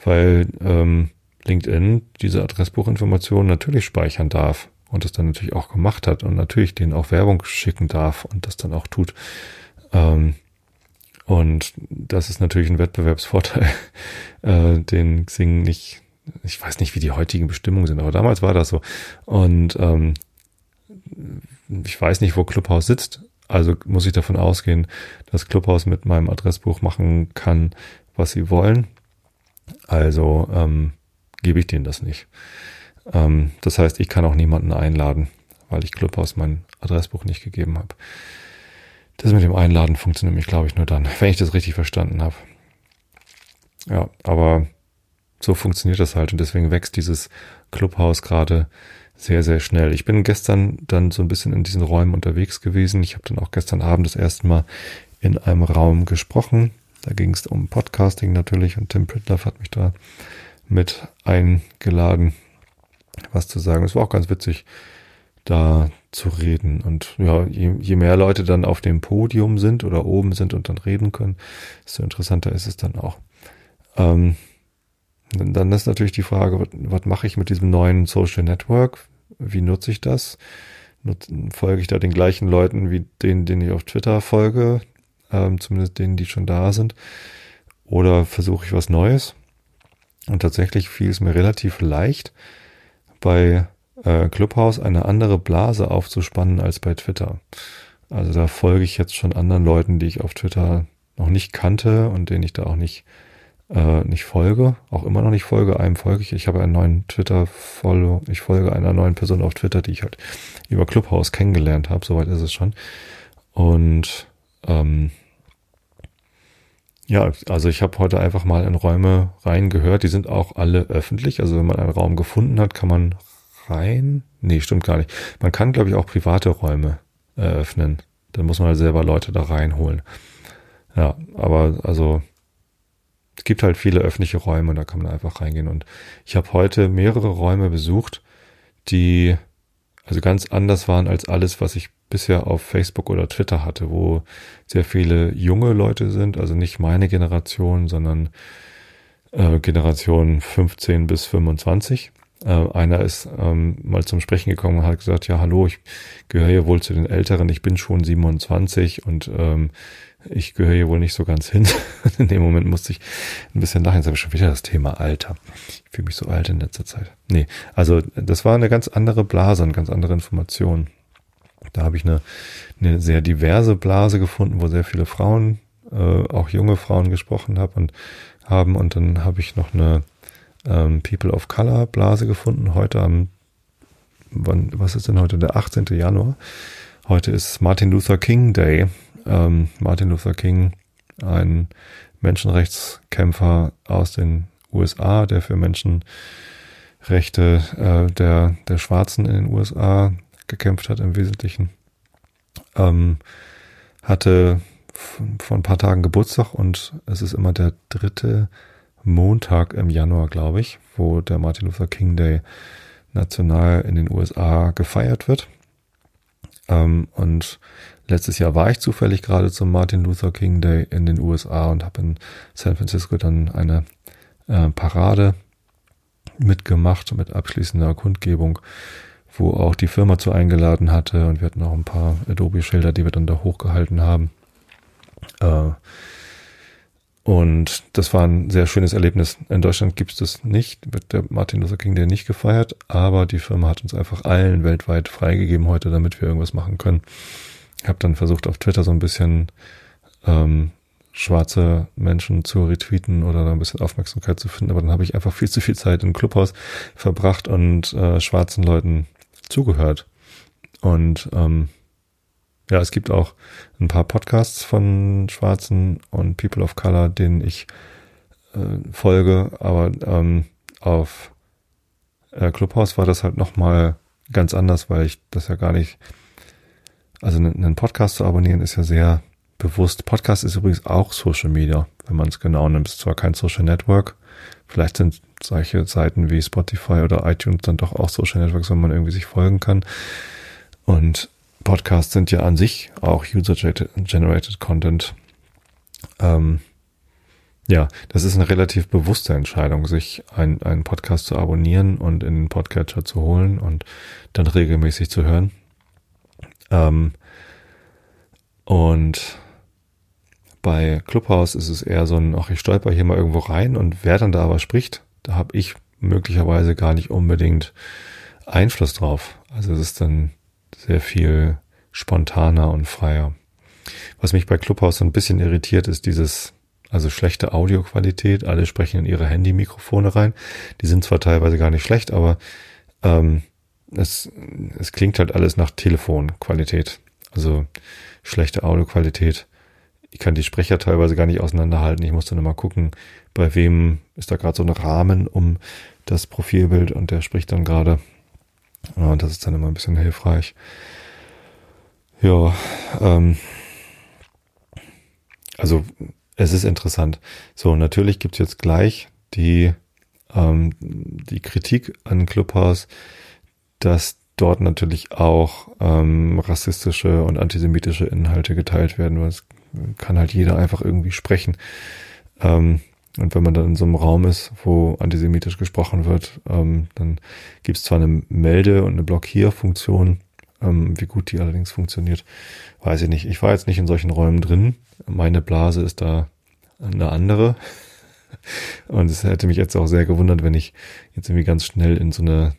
weil ähm, LinkedIn diese Adressbuchinformationen natürlich speichern darf und das dann natürlich auch gemacht hat und natürlich denen auch Werbung schicken darf und das dann auch tut. Ähm, und das ist natürlich ein Wettbewerbsvorteil, äh, den Xing nicht ich weiß nicht, wie die heutigen Bestimmungen sind, aber damals war das so. Und ähm, ich weiß nicht, wo Clubhouse sitzt. Also muss ich davon ausgehen, dass Clubhouse mit meinem Adressbuch machen kann, was sie wollen. Also ähm, gebe ich denen das nicht. Ähm, das heißt, ich kann auch niemanden einladen, weil ich Clubhouse mein Adressbuch nicht gegeben habe. Das mit dem Einladen funktioniert nämlich, glaube ich, nur dann, wenn ich das richtig verstanden habe. Ja, aber so funktioniert das halt und deswegen wächst dieses Clubhaus gerade sehr, sehr schnell. Ich bin gestern dann so ein bisschen in diesen Räumen unterwegs gewesen. Ich habe dann auch gestern Abend das erste Mal in einem Raum gesprochen. Da ging es um Podcasting natürlich und Tim Pritloff hat mich da mit eingeladen, was zu sagen. Es war auch ganz witzig, da zu reden. Und ja, je, je mehr Leute dann auf dem Podium sind oder oben sind und dann reden können, desto interessanter ist es dann auch. Ähm, dann ist natürlich die Frage, was, mache ich mit diesem neuen Social Network? Wie nutze ich das? folge ich da den gleichen Leuten wie denen, denen ich auf Twitter folge, ähm, zumindest denen, die schon da sind? Oder versuche ich was Neues? Und tatsächlich fiel es mir relativ leicht, bei äh, Clubhouse eine andere Blase aufzuspannen als bei Twitter. Also da folge ich jetzt schon anderen Leuten, die ich auf Twitter noch nicht kannte und denen ich da auch nicht äh, nicht folge, auch immer noch nicht folge, einem folge ich. Ich habe einen neuen Twitter-Follow, ich folge einer neuen Person auf Twitter, die ich halt über Clubhouse kennengelernt habe, soweit ist es schon. Und ähm, ja, also ich habe heute einfach mal in Räume reingehört, die sind auch alle öffentlich. Also wenn man einen Raum gefunden hat, kann man rein. Nee, stimmt gar nicht. Man kann, glaube ich, auch private Räume eröffnen. Dann muss man halt selber Leute da reinholen. Ja, aber also es gibt halt viele öffentliche Räume da kann man einfach reingehen. Und ich habe heute mehrere Räume besucht, die also ganz anders waren als alles, was ich bisher auf Facebook oder Twitter hatte, wo sehr viele junge Leute sind, also nicht meine Generation, sondern äh, Generation 15 bis 25. Äh, einer ist ähm, mal zum Sprechen gekommen und hat gesagt, ja, hallo, ich gehöre hier wohl zu den Älteren, ich bin schon 27 und ähm, ich gehöre hier wohl nicht so ganz hin. in dem Moment musste ich ein bisschen lachen. Jetzt habe ich schon wieder das Thema Alter. Ich fühle mich so alt in letzter Zeit. Nee, also das war eine ganz andere Blase, eine ganz andere Information. Da habe ich eine, eine sehr diverse Blase gefunden, wo sehr viele Frauen, äh, auch junge Frauen gesprochen haben und haben. Und dann habe ich noch eine ähm, People of Color Blase gefunden. Heute am, wann, was ist denn heute? Der 18. Januar. Heute ist Martin Luther King Day ähm, Martin Luther King, ein Menschenrechtskämpfer aus den USA, der für Menschenrechte äh, der, der Schwarzen in den USA gekämpft hat im Wesentlichen, ähm, hatte vor ein paar Tagen Geburtstag und es ist immer der dritte Montag im Januar, glaube ich, wo der Martin Luther King Day national in den USA gefeiert wird. Ähm, und Letztes Jahr war ich zufällig gerade zum Martin Luther King Day in den USA und habe in San Francisco dann eine äh, Parade mitgemacht mit abschließender Kundgebung, wo auch die Firma zu eingeladen hatte und wir hatten auch ein paar Adobe-Schilder, die wir dann da hochgehalten haben. Äh, und das war ein sehr schönes Erlebnis. In Deutschland gibt es das nicht, wird der Martin Luther King Day nicht gefeiert, aber die Firma hat uns einfach allen weltweit freigegeben heute, damit wir irgendwas machen können. Habe dann versucht auf Twitter so ein bisschen ähm, schwarze Menschen zu retweeten oder ein bisschen Aufmerksamkeit zu finden, aber dann habe ich einfach viel zu viel Zeit im Clubhaus verbracht und äh, schwarzen Leuten zugehört. Und ähm, ja, es gibt auch ein paar Podcasts von Schwarzen und People of Color, denen ich äh, folge, aber ähm, auf äh, Clubhouse war das halt nochmal ganz anders, weil ich das ja gar nicht also einen Podcast zu abonnieren ist ja sehr bewusst. Podcast ist übrigens auch Social Media, wenn man es genau nimmt. Es ist zwar kein Social Network. Vielleicht sind solche Seiten wie Spotify oder iTunes dann doch auch Social Networks, wo man irgendwie sich folgen kann. Und Podcasts sind ja an sich auch User-Generated Content. Ähm, ja, das ist eine relativ bewusste Entscheidung, sich ein, einen Podcast zu abonnieren und in den Podcatcher zu holen und dann regelmäßig zu hören. Ähm, und bei Clubhouse ist es eher so ein, ach, ich stolper hier mal irgendwo rein und wer dann da aber spricht, da habe ich möglicherweise gar nicht unbedingt Einfluss drauf. Also es ist dann sehr viel spontaner und freier. Was mich bei Clubhouse so ein bisschen irritiert, ist dieses, also schlechte Audioqualität. Alle sprechen in ihre Handy-Mikrofone rein. Die sind zwar teilweise gar nicht schlecht, aber ähm, es, es klingt halt alles nach Telefonqualität. Also schlechte Audioqualität. Ich kann die Sprecher teilweise gar nicht auseinanderhalten. Ich muss dann immer gucken, bei wem ist da gerade so ein Rahmen um das Profilbild und der spricht dann gerade. Und das ist dann immer ein bisschen hilfreich. Ja, ähm, also es ist interessant. So, natürlich gibt's jetzt gleich die, ähm, die Kritik an Clubhouse, dass dort natürlich auch ähm, rassistische und antisemitische Inhalte geteilt werden, weil es kann halt jeder einfach irgendwie sprechen. Ähm, und wenn man dann in so einem Raum ist, wo antisemitisch gesprochen wird, ähm, dann gibt es zwar eine Melde- und eine Blockierfunktion, ähm, wie gut die allerdings funktioniert, weiß ich nicht. Ich war jetzt nicht in solchen Räumen drin. Meine Blase ist da eine andere. Und es hätte mich jetzt auch sehr gewundert, wenn ich jetzt irgendwie ganz schnell in so eine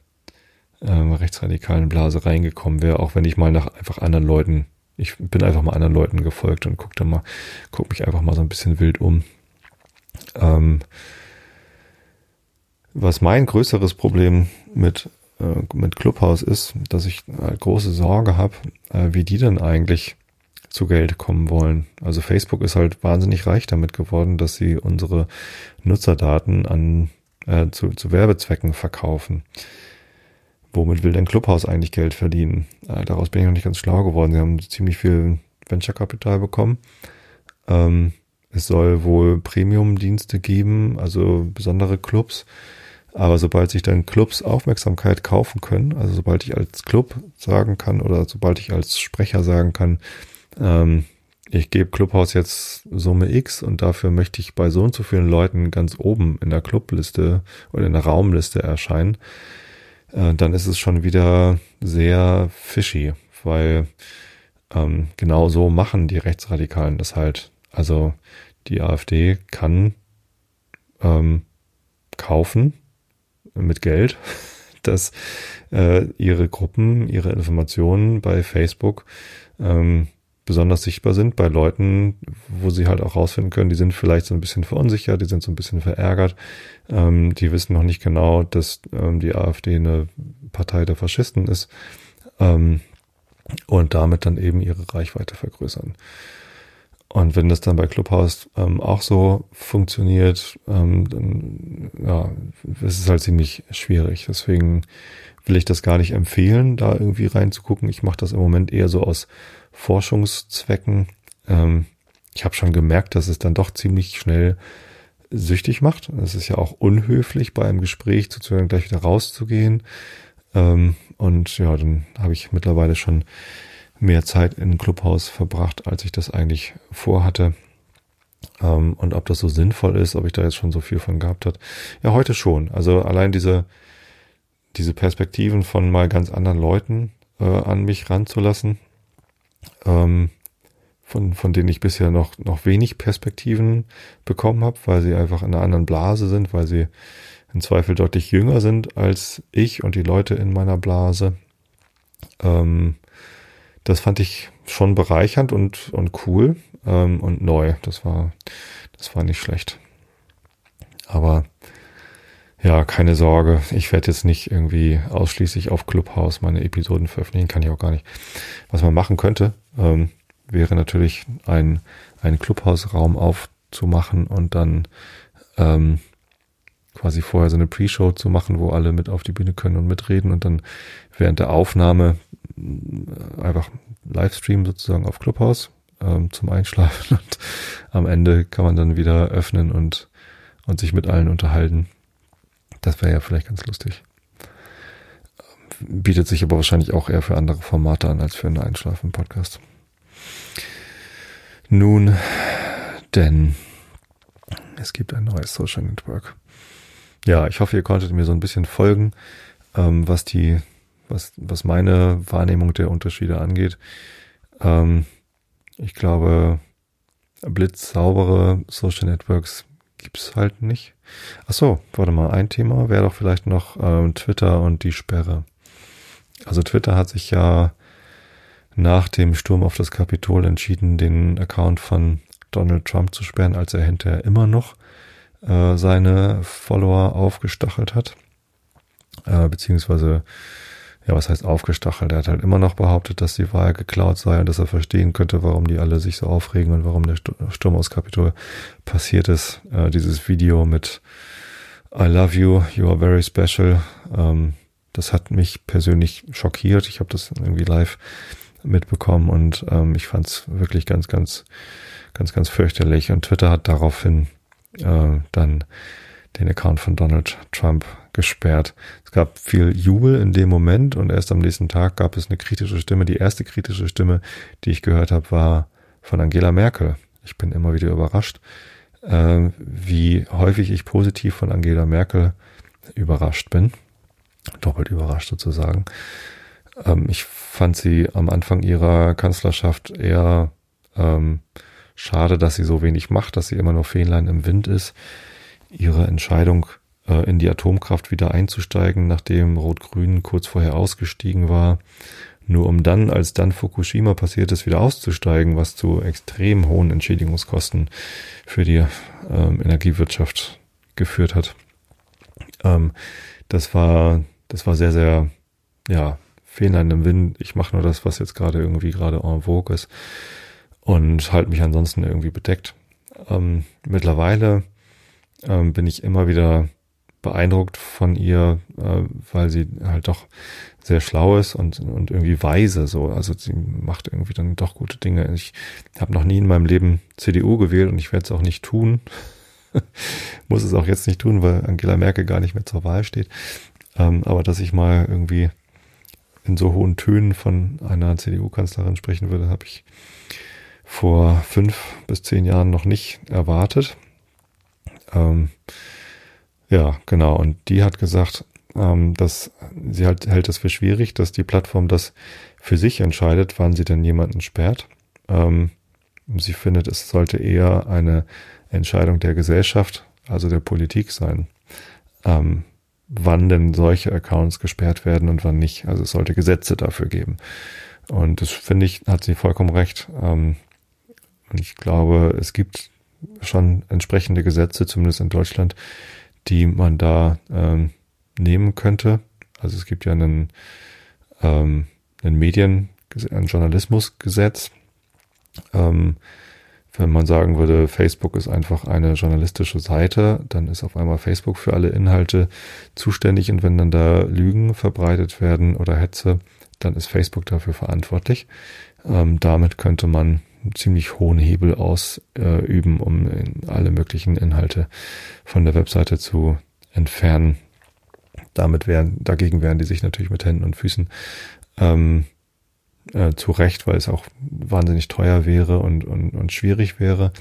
ähm, rechtsradikalen Blase reingekommen wäre, auch wenn ich mal nach einfach anderen Leuten, ich bin einfach mal anderen Leuten gefolgt und guck dann mal, guck mich einfach mal so ein bisschen wild um. Ähm, was mein größeres Problem mit, äh, mit Clubhouse ist, dass ich halt große Sorge habe, äh, wie die denn eigentlich zu Geld kommen wollen. Also Facebook ist halt wahnsinnig reich damit geworden, dass sie unsere Nutzerdaten an äh, zu, zu Werbezwecken verkaufen. Womit will denn Clubhouse eigentlich Geld verdienen? Äh, daraus bin ich noch nicht ganz schlau geworden. Sie haben ziemlich viel Venture-Kapital bekommen. Ähm, es soll wohl Premium-Dienste geben, also besondere Clubs. Aber sobald sich dann Clubs Aufmerksamkeit kaufen können, also sobald ich als Club sagen kann oder sobald ich als Sprecher sagen kann, ähm, ich gebe Clubhouse jetzt Summe X und dafür möchte ich bei so und so vielen Leuten ganz oben in der Clubliste oder in der Raumliste erscheinen, äh, dann ist es schon wieder sehr fishy, weil ähm, genau so machen die Rechtsradikalen das halt. Also die AfD kann ähm, kaufen mit Geld, dass äh, ihre Gruppen, ihre Informationen bei Facebook ähm, besonders sichtbar sind bei Leuten, wo sie halt auch rausfinden können, die sind vielleicht so ein bisschen verunsichert, die sind so ein bisschen verärgert, ähm, die wissen noch nicht genau, dass ähm, die AfD eine Partei der Faschisten ist ähm, und damit dann eben ihre Reichweite vergrößern. Und wenn das dann bei Clubhouse ähm, auch so funktioniert, ähm, dann ja, ist es halt ziemlich schwierig. Deswegen will ich das gar nicht empfehlen, da irgendwie reinzugucken. Ich mache das im Moment eher so aus Forschungszwecken. Ähm, ich habe schon gemerkt, dass es dann doch ziemlich schnell süchtig macht. Es ist ja auch unhöflich, bei einem Gespräch sozusagen gleich wieder rauszugehen. Ähm, und ja, dann habe ich mittlerweile schon mehr Zeit in Clubhaus verbracht, als ich das eigentlich vorhatte. Ähm, und ob das so sinnvoll ist, ob ich da jetzt schon so viel von gehabt hat. Ja, heute schon. Also allein diese, diese Perspektiven von mal ganz anderen Leuten äh, an mich ranzulassen, ähm, von, von denen ich bisher noch, noch wenig Perspektiven bekommen habe, weil sie einfach in einer anderen Blase sind, weil sie im Zweifel deutlich jünger sind als ich und die Leute in meiner Blase. Ähm, das fand ich schon bereichernd und, und cool ähm, und neu. Das war, das war nicht schlecht. Aber ja, keine Sorge. Ich werde jetzt nicht irgendwie ausschließlich auf Clubhouse meine Episoden veröffentlichen. Kann ich auch gar nicht. Was man machen könnte, ähm, wäre natürlich ein, ein Clubhouse-Raum aufzumachen und dann ähm, quasi vorher so eine Pre-Show zu machen, wo alle mit auf die Bühne können und mitreden und dann während der Aufnahme äh, einfach Livestream sozusagen auf Clubhouse ähm, zum Einschlafen und am Ende kann man dann wieder öffnen und, und sich mit allen unterhalten. Das wäre ja vielleicht ganz lustig. Bietet sich aber wahrscheinlich auch eher für andere Formate an als für einen Einschlafen-Podcast. Nun, denn es gibt ein neues Social Network. Ja, ich hoffe, ihr konntet mir so ein bisschen folgen, ähm, was die, was, was meine Wahrnehmung der Unterschiede angeht. Ähm, ich glaube, blitzsaubere Social Networks gibt's halt nicht. Ach so, warte mal, ein Thema wäre doch vielleicht noch ähm, Twitter und die Sperre. Also Twitter hat sich ja nach dem Sturm auf das Kapitol entschieden, den Account von Donald Trump zu sperren, als er hinterher immer noch äh, seine Follower aufgestachelt hat. Äh, beziehungsweise ja, was heißt aufgestachelt? Er hat halt immer noch behauptet, dass die Wahl geklaut sei und dass er verstehen könnte, warum die alle sich so aufregen und warum der Sturm aus Kapitol passiert ist. Äh, dieses Video mit I love you, you are very special. Ähm, das hat mich persönlich schockiert. Ich habe das irgendwie live mitbekommen und ähm, ich fand es wirklich ganz, ganz, ganz, ganz fürchterlich. Und Twitter hat daraufhin äh, dann den Account von Donald Trump gesperrt. Es gab viel Jubel in dem Moment und erst am nächsten Tag gab es eine kritische Stimme. Die erste kritische Stimme, die ich gehört habe, war von Angela Merkel. Ich bin immer wieder überrascht, äh, wie häufig ich positiv von Angela Merkel überrascht bin. Doppelt überrascht sozusagen. Ähm, ich fand sie am Anfang ihrer Kanzlerschaft eher ähm, schade, dass sie so wenig macht, dass sie immer nur Fähnlein im Wind ist. Ihre Entscheidung in die Atomkraft wieder einzusteigen, nachdem Rot-Grün kurz vorher ausgestiegen war, nur um dann, als dann Fukushima passiert ist, wieder auszusteigen, was zu extrem hohen Entschädigungskosten für die ähm, Energiewirtschaft geführt hat. Ähm, das war, das war sehr, sehr, ja, Fähnlein im Wind. Ich mache nur das, was jetzt gerade irgendwie gerade en vogue ist und halte mich ansonsten irgendwie bedeckt. Ähm, mittlerweile ähm, bin ich immer wieder beeindruckt von ihr, äh, weil sie halt doch sehr schlau ist und, und irgendwie weise so. Also sie macht irgendwie dann doch gute Dinge. Ich habe noch nie in meinem Leben CDU gewählt und ich werde es auch nicht tun. Muss es auch jetzt nicht tun, weil Angela Merkel gar nicht mehr zur Wahl steht. Ähm, aber dass ich mal irgendwie in so hohen Tönen von einer CDU-Kanzlerin sprechen würde, habe ich vor fünf bis zehn Jahren noch nicht erwartet. Ähm, ja, genau. Und die hat gesagt, ähm, dass sie halt, hält es für schwierig, dass die Plattform das für sich entscheidet, wann sie denn jemanden sperrt. Ähm, sie findet, es sollte eher eine Entscheidung der Gesellschaft, also der Politik sein, ähm, wann denn solche Accounts gesperrt werden und wann nicht. Also es sollte Gesetze dafür geben. Und das finde ich, hat sie vollkommen recht. Ähm, und ich glaube, es gibt schon entsprechende Gesetze, zumindest in Deutschland, die man da ähm, nehmen könnte. Also es gibt ja einen, ähm, einen Medien, ein Journalismusgesetz. Ähm, wenn man sagen würde, Facebook ist einfach eine journalistische Seite, dann ist auf einmal Facebook für alle Inhalte zuständig und wenn dann da Lügen verbreitet werden oder Hetze, dann ist Facebook dafür verantwortlich. Ähm, damit könnte man ziemlich hohen Hebel ausüben, äh, um alle möglichen Inhalte von der Webseite zu entfernen. Damit wären, dagegen wehren die sich natürlich mit Händen und Füßen ähm, äh, zu Recht, weil es auch wahnsinnig teuer wäre und, und, und schwierig wäre.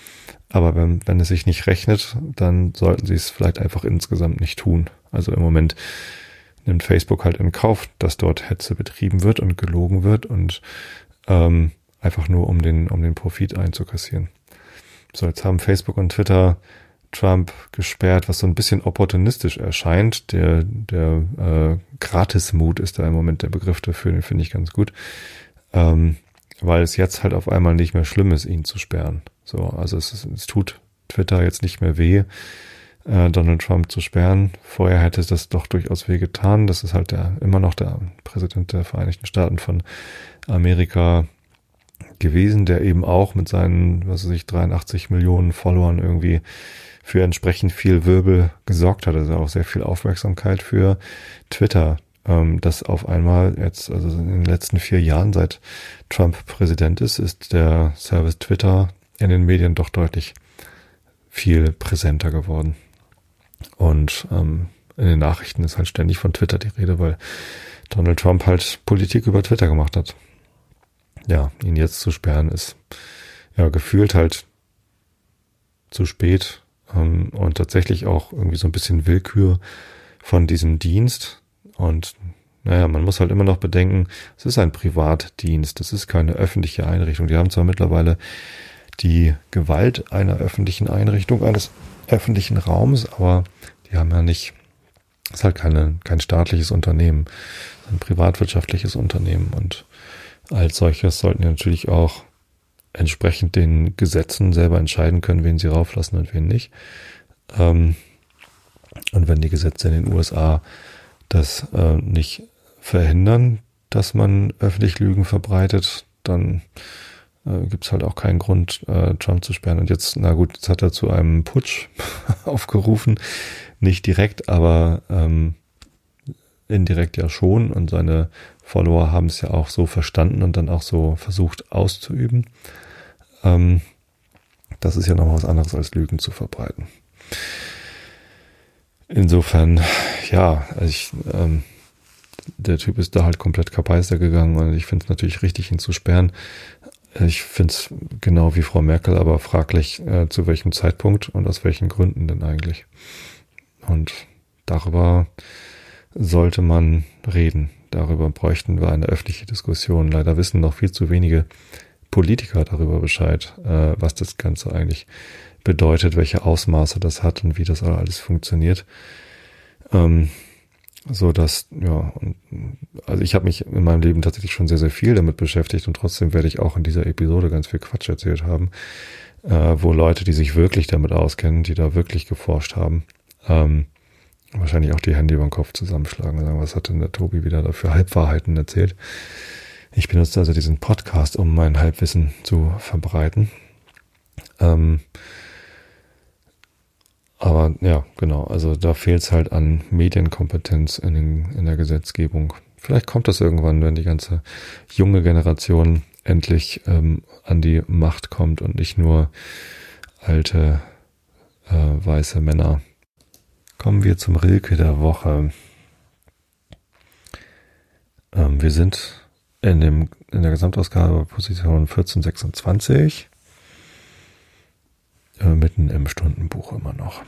Aber wenn, wenn es sich nicht rechnet, dann sollten sie es vielleicht einfach insgesamt nicht tun. Also im Moment nimmt Facebook halt in Kauf, dass dort Hetze betrieben wird und gelogen wird und ähm, einfach nur um den, um den Profit einzukassieren. So, jetzt haben Facebook und Twitter Trump gesperrt, was so ein bisschen opportunistisch erscheint. Der, der äh, Gratismut ist da im Moment der Begriff dafür, den finde ich ganz gut. Ähm, weil es jetzt halt auf einmal nicht mehr schlimm ist, ihn zu sperren. So, also es, es tut Twitter jetzt nicht mehr weh, äh, Donald Trump zu sperren. Vorher hätte es das doch durchaus weh getan. Das ist halt der immer noch der Präsident der Vereinigten Staaten von Amerika gewesen, der eben auch mit seinen, was weiß ich, 83 Millionen Followern irgendwie für entsprechend viel Wirbel gesorgt hat. Also auch sehr viel Aufmerksamkeit für Twitter, ähm, das auf einmal jetzt, also in den letzten vier Jahren, seit Trump Präsident ist, ist der Service Twitter in den Medien doch deutlich viel präsenter geworden. Und ähm, in den Nachrichten ist halt ständig von Twitter die Rede, weil Donald Trump halt Politik über Twitter gemacht hat ja, ihn jetzt zu sperren ist ja gefühlt halt zu spät ähm, und tatsächlich auch irgendwie so ein bisschen Willkür von diesem Dienst. Und naja, man muss halt immer noch bedenken, es ist ein Privatdienst, es ist keine öffentliche Einrichtung. Die haben zwar mittlerweile die Gewalt einer öffentlichen Einrichtung, eines öffentlichen Raums, aber die haben ja nicht, es ist halt keine, kein staatliches Unternehmen, ein privatwirtschaftliches Unternehmen und als solches sollten ja natürlich auch entsprechend den Gesetzen selber entscheiden können, wen sie rauflassen und wen nicht. Ähm, und wenn die Gesetze in den USA das äh, nicht verhindern, dass man öffentlich Lügen verbreitet, dann äh, gibt es halt auch keinen Grund, äh, Trump zu sperren. Und jetzt, na gut, jetzt hat er zu einem Putsch aufgerufen. Nicht direkt, aber ähm, indirekt ja schon. Und seine Follower haben es ja auch so verstanden und dann auch so versucht auszuüben. Ähm, das ist ja noch was anderes als Lügen zu verbreiten. Insofern, ja, also ich, ähm, der Typ ist da halt komplett kapeister gegangen und ich finde es natürlich richtig, ihn zu sperren. Ich finde es genau wie Frau Merkel, aber fraglich, äh, zu welchem Zeitpunkt und aus welchen Gründen denn eigentlich. Und darüber sollte man reden. Darüber bräuchten wir eine öffentliche Diskussion. Leider wissen noch viel zu wenige Politiker darüber Bescheid, äh, was das Ganze eigentlich bedeutet, welche Ausmaße das hat und wie das alles funktioniert. Ähm, so dass, ja, also ich habe mich in meinem Leben tatsächlich schon sehr, sehr viel damit beschäftigt und trotzdem werde ich auch in dieser Episode ganz viel Quatsch erzählt haben, äh, wo Leute, die sich wirklich damit auskennen, die da wirklich geforscht haben, ähm, wahrscheinlich auch die Hände über den Kopf zusammenschlagen und sagen, was hat denn der Tobi wieder da für Halbwahrheiten erzählt? Ich benutze also diesen Podcast, um mein Halbwissen zu verbreiten. Ähm, aber ja, genau, also da fehlt es halt an Medienkompetenz in, den, in der Gesetzgebung. Vielleicht kommt das irgendwann, wenn die ganze junge Generation endlich ähm, an die Macht kommt und nicht nur alte äh, weiße Männer. Kommen wir zum Rilke der Woche. Ähm, wir sind in, dem, in der Gesamtausgabe Position 1426 äh, mitten im Stundenbuch immer noch.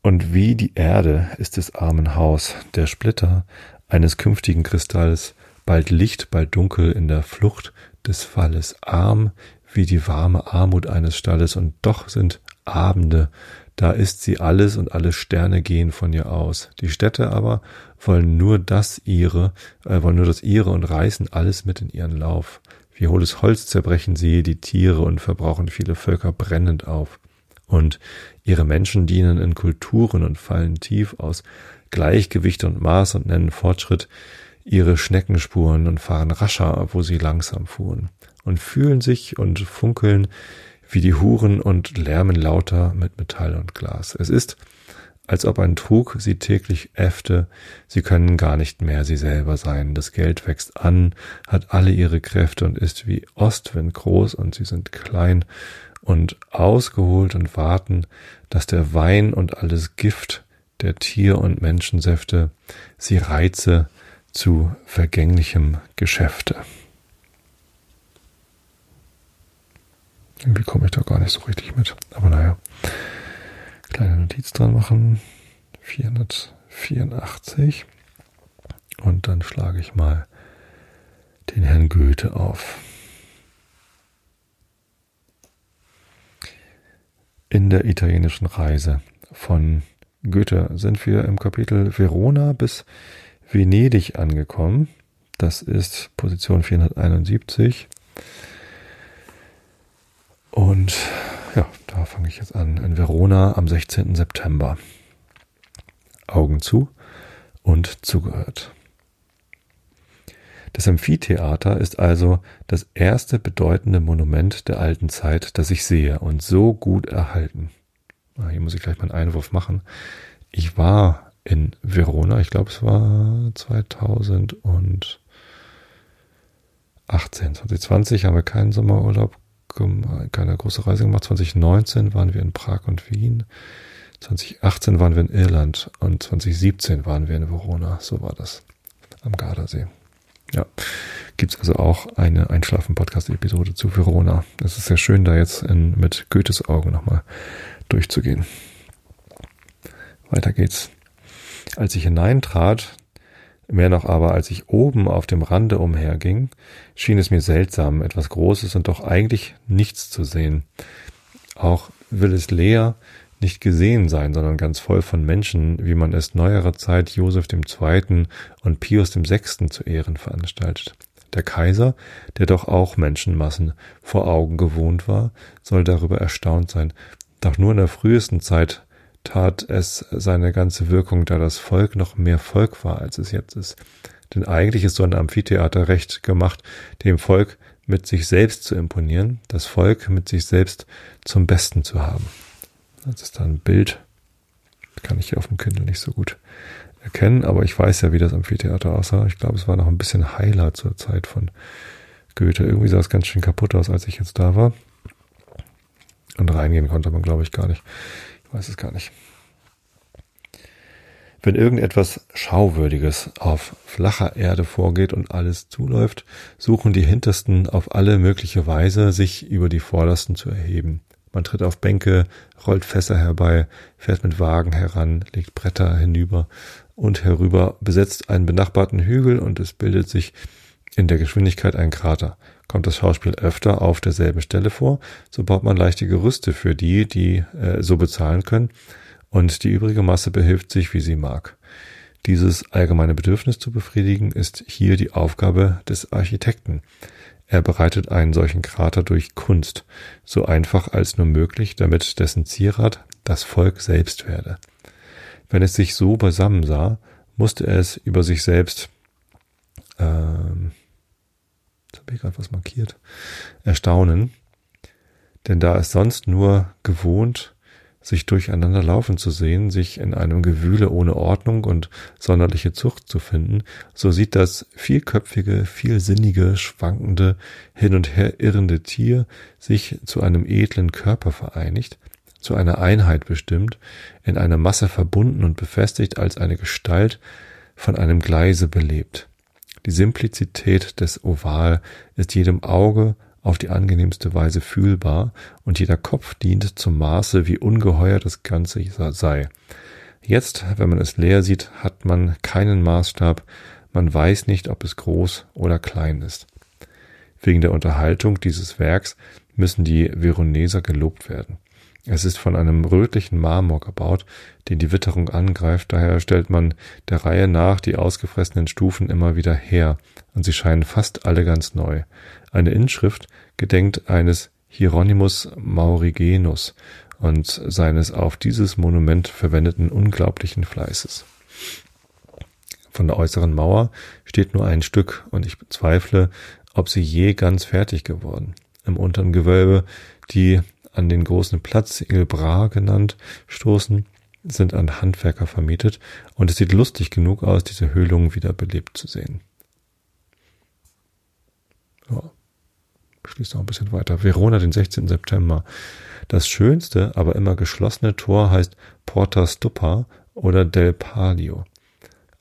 Und wie die Erde ist des armen Haus, der Splitter eines künftigen Kristalls, bald Licht, bald dunkel in der Flucht des Falles, arm wie die warme Armut eines Stalles, und doch sind Abende, da ist sie alles und alle Sterne gehen von ihr aus. Die Städte aber wollen nur das ihre, äh, wollen nur das ihre und reißen alles mit in ihren Lauf. Wie hohles Holz zerbrechen sie die Tiere und verbrauchen viele Völker brennend auf. Und ihre Menschen dienen in Kulturen und fallen tief aus Gleichgewicht und Maß und nennen Fortschritt ihre Schneckenspuren und fahren rascher, wo sie langsam fuhren, und fühlen sich und funkeln wie die Huren und lärmen lauter mit Metall und Glas. Es ist, als ob ein Trug sie täglich äffte, sie können gar nicht mehr sie selber sein. Das Geld wächst an, hat alle ihre Kräfte und ist wie Ostwind groß und sie sind klein und ausgeholt und warten, dass der Wein und alles Gift der Tier- und Menschensäfte sie reize zu vergänglichem Geschäfte. Irgendwie komme ich da gar nicht so richtig mit. Aber naja. Kleine Notiz dran machen. 484. Und dann schlage ich mal den Herrn Goethe auf. In der italienischen Reise von Goethe sind wir im Kapitel Verona bis Venedig angekommen. Das ist Position 471. Und ja, da fange ich jetzt an. In Verona am 16. September. Augen zu und zugehört. Das Amphitheater ist also das erste bedeutende Monument der alten Zeit, das ich sehe und so gut erhalten. Ah, hier muss ich gleich mal einen Einwurf machen. Ich war in Verona, ich glaube es war 2018, 2020 haben wir keinen Sommerurlaub keine große Reise gemacht. 2019 waren wir in Prag und Wien. 2018 waren wir in Irland und 2017 waren wir in Verona. So war das am Gardasee. Ja, gibt's also auch eine Einschlafen-Podcast-Episode zu Verona. Es ist sehr schön, da jetzt in, mit Goethes Augen nochmal durchzugehen. Weiter geht's. Als ich hineintrat, Mehr noch aber, als ich oben auf dem Rande umherging, schien es mir seltsam, etwas Großes und doch eigentlich nichts zu sehen. Auch will es leer nicht gesehen sein, sondern ganz voll von Menschen, wie man es neuerer Zeit Joseph II. und Pius VI. zu Ehren veranstaltet. Der Kaiser, der doch auch Menschenmassen vor Augen gewohnt war, soll darüber erstaunt sein. Doch nur in der frühesten Zeit tat es seine ganze Wirkung, da das Volk noch mehr Volk war, als es jetzt ist. Denn eigentlich ist so ein Amphitheater recht gemacht, dem Volk mit sich selbst zu imponieren, das Volk mit sich selbst zum Besten zu haben. Das ist dann ein Bild, kann ich hier auf dem Kindle nicht so gut erkennen, aber ich weiß ja, wie das Amphitheater aussah. Ich glaube, es war noch ein bisschen heiler zur Zeit von Goethe. Irgendwie sah es ganz schön kaputt aus, als ich jetzt da war. Und reingehen konnte man, glaube ich, gar nicht weiß es gar nicht. Wenn irgendetwas Schauwürdiges auf flacher Erde vorgeht und alles zuläuft, suchen die Hintersten auf alle mögliche Weise, sich über die Vordersten zu erheben. Man tritt auf Bänke, rollt Fässer herbei, fährt mit Wagen heran, legt Bretter hinüber und herüber, besetzt einen benachbarten Hügel und es bildet sich in der Geschwindigkeit ein Krater. Kommt das Schauspiel öfter auf derselben Stelle vor, so baut man leichte Gerüste für die, die äh, so bezahlen können, und die übrige Masse behilft sich, wie sie mag. Dieses allgemeine Bedürfnis zu befriedigen ist hier die Aufgabe des Architekten. Er bereitet einen solchen Krater durch Kunst, so einfach als nur möglich, damit dessen Zierat das Volk selbst werde. Wenn es sich so beisammen sah, musste es über sich selbst, ähm, habe ich gerade was markiert, erstaunen, denn da es sonst nur gewohnt sich durcheinander laufen zu sehen, sich in einem Gewühle ohne Ordnung und sonderliche Zucht zu finden, so sieht das vielköpfige, vielsinnige, schwankende, hin und her irrende Tier sich zu einem edlen Körper vereinigt, zu einer Einheit bestimmt, in einer Masse verbunden und befestigt als eine Gestalt von einem Gleise belebt. Die Simplizität des Oval ist jedem Auge auf die angenehmste Weise fühlbar, und jeder Kopf dient zum Maße, wie ungeheuer das Ganze sei. Jetzt, wenn man es leer sieht, hat man keinen Maßstab, man weiß nicht, ob es groß oder klein ist. Wegen der Unterhaltung dieses Werks müssen die Veroneser gelobt werden. Es ist von einem rötlichen Marmor gebaut, den die Witterung angreift, daher stellt man der Reihe nach die ausgefressenen Stufen immer wieder her, und sie scheinen fast alle ganz neu. Eine Inschrift gedenkt eines Hieronymus Maurigenus und seines auf dieses Monument verwendeten unglaublichen Fleißes. Von der äußeren Mauer steht nur ein Stück, und ich bezweifle, ob sie je ganz fertig geworden. Im unteren Gewölbe die an den großen Platz Il Bra genannt stoßen, sind an Handwerker vermietet und es sieht lustig genug aus, diese Höhlungen wieder belebt zu sehen. Ja. Schließt noch ein bisschen weiter. Verona, den 16. September. Das schönste, aber immer geschlossene Tor heißt Porta Stuppa oder Del Palio.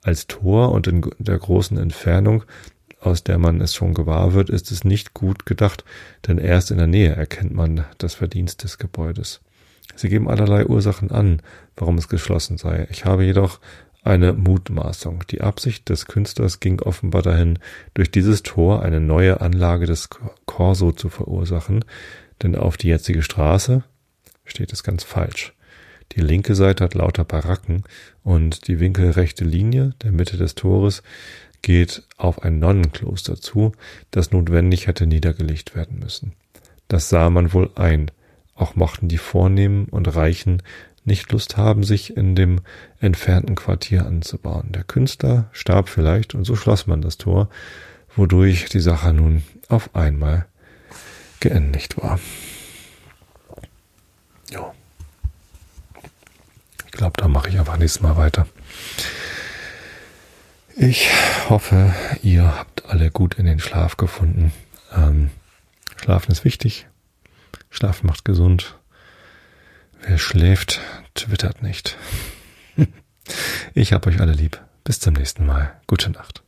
Als Tor und in der großen Entfernung aus der man es schon gewahr wird, ist es nicht gut gedacht, denn erst in der Nähe erkennt man das Verdienst des Gebäudes. Sie geben allerlei Ursachen an, warum es geschlossen sei. Ich habe jedoch eine Mutmaßung. Die Absicht des Künstlers ging offenbar dahin, durch dieses Tor eine neue Anlage des Corso zu verursachen, denn auf die jetzige Straße steht es ganz falsch. Die linke Seite hat lauter Baracken und die winkelrechte Linie der Mitte des Tores geht auf ein Nonnenkloster zu, das notwendig hätte niedergelegt werden müssen. Das sah man wohl ein, auch mochten die Vornehmen und Reichen nicht Lust haben, sich in dem entfernten Quartier anzubauen. Der Künstler starb vielleicht, und so schloss man das Tor, wodurch die Sache nun auf einmal geendigt war. Jo. Ich glaube, da mache ich einfach nächstes Mal weiter. Ich hoffe, ihr habt alle gut in den Schlaf gefunden. Ähm, Schlafen ist wichtig. Schlafen macht gesund. Wer schläft, twittert nicht. Ich hab euch alle lieb. Bis zum nächsten Mal. Gute Nacht.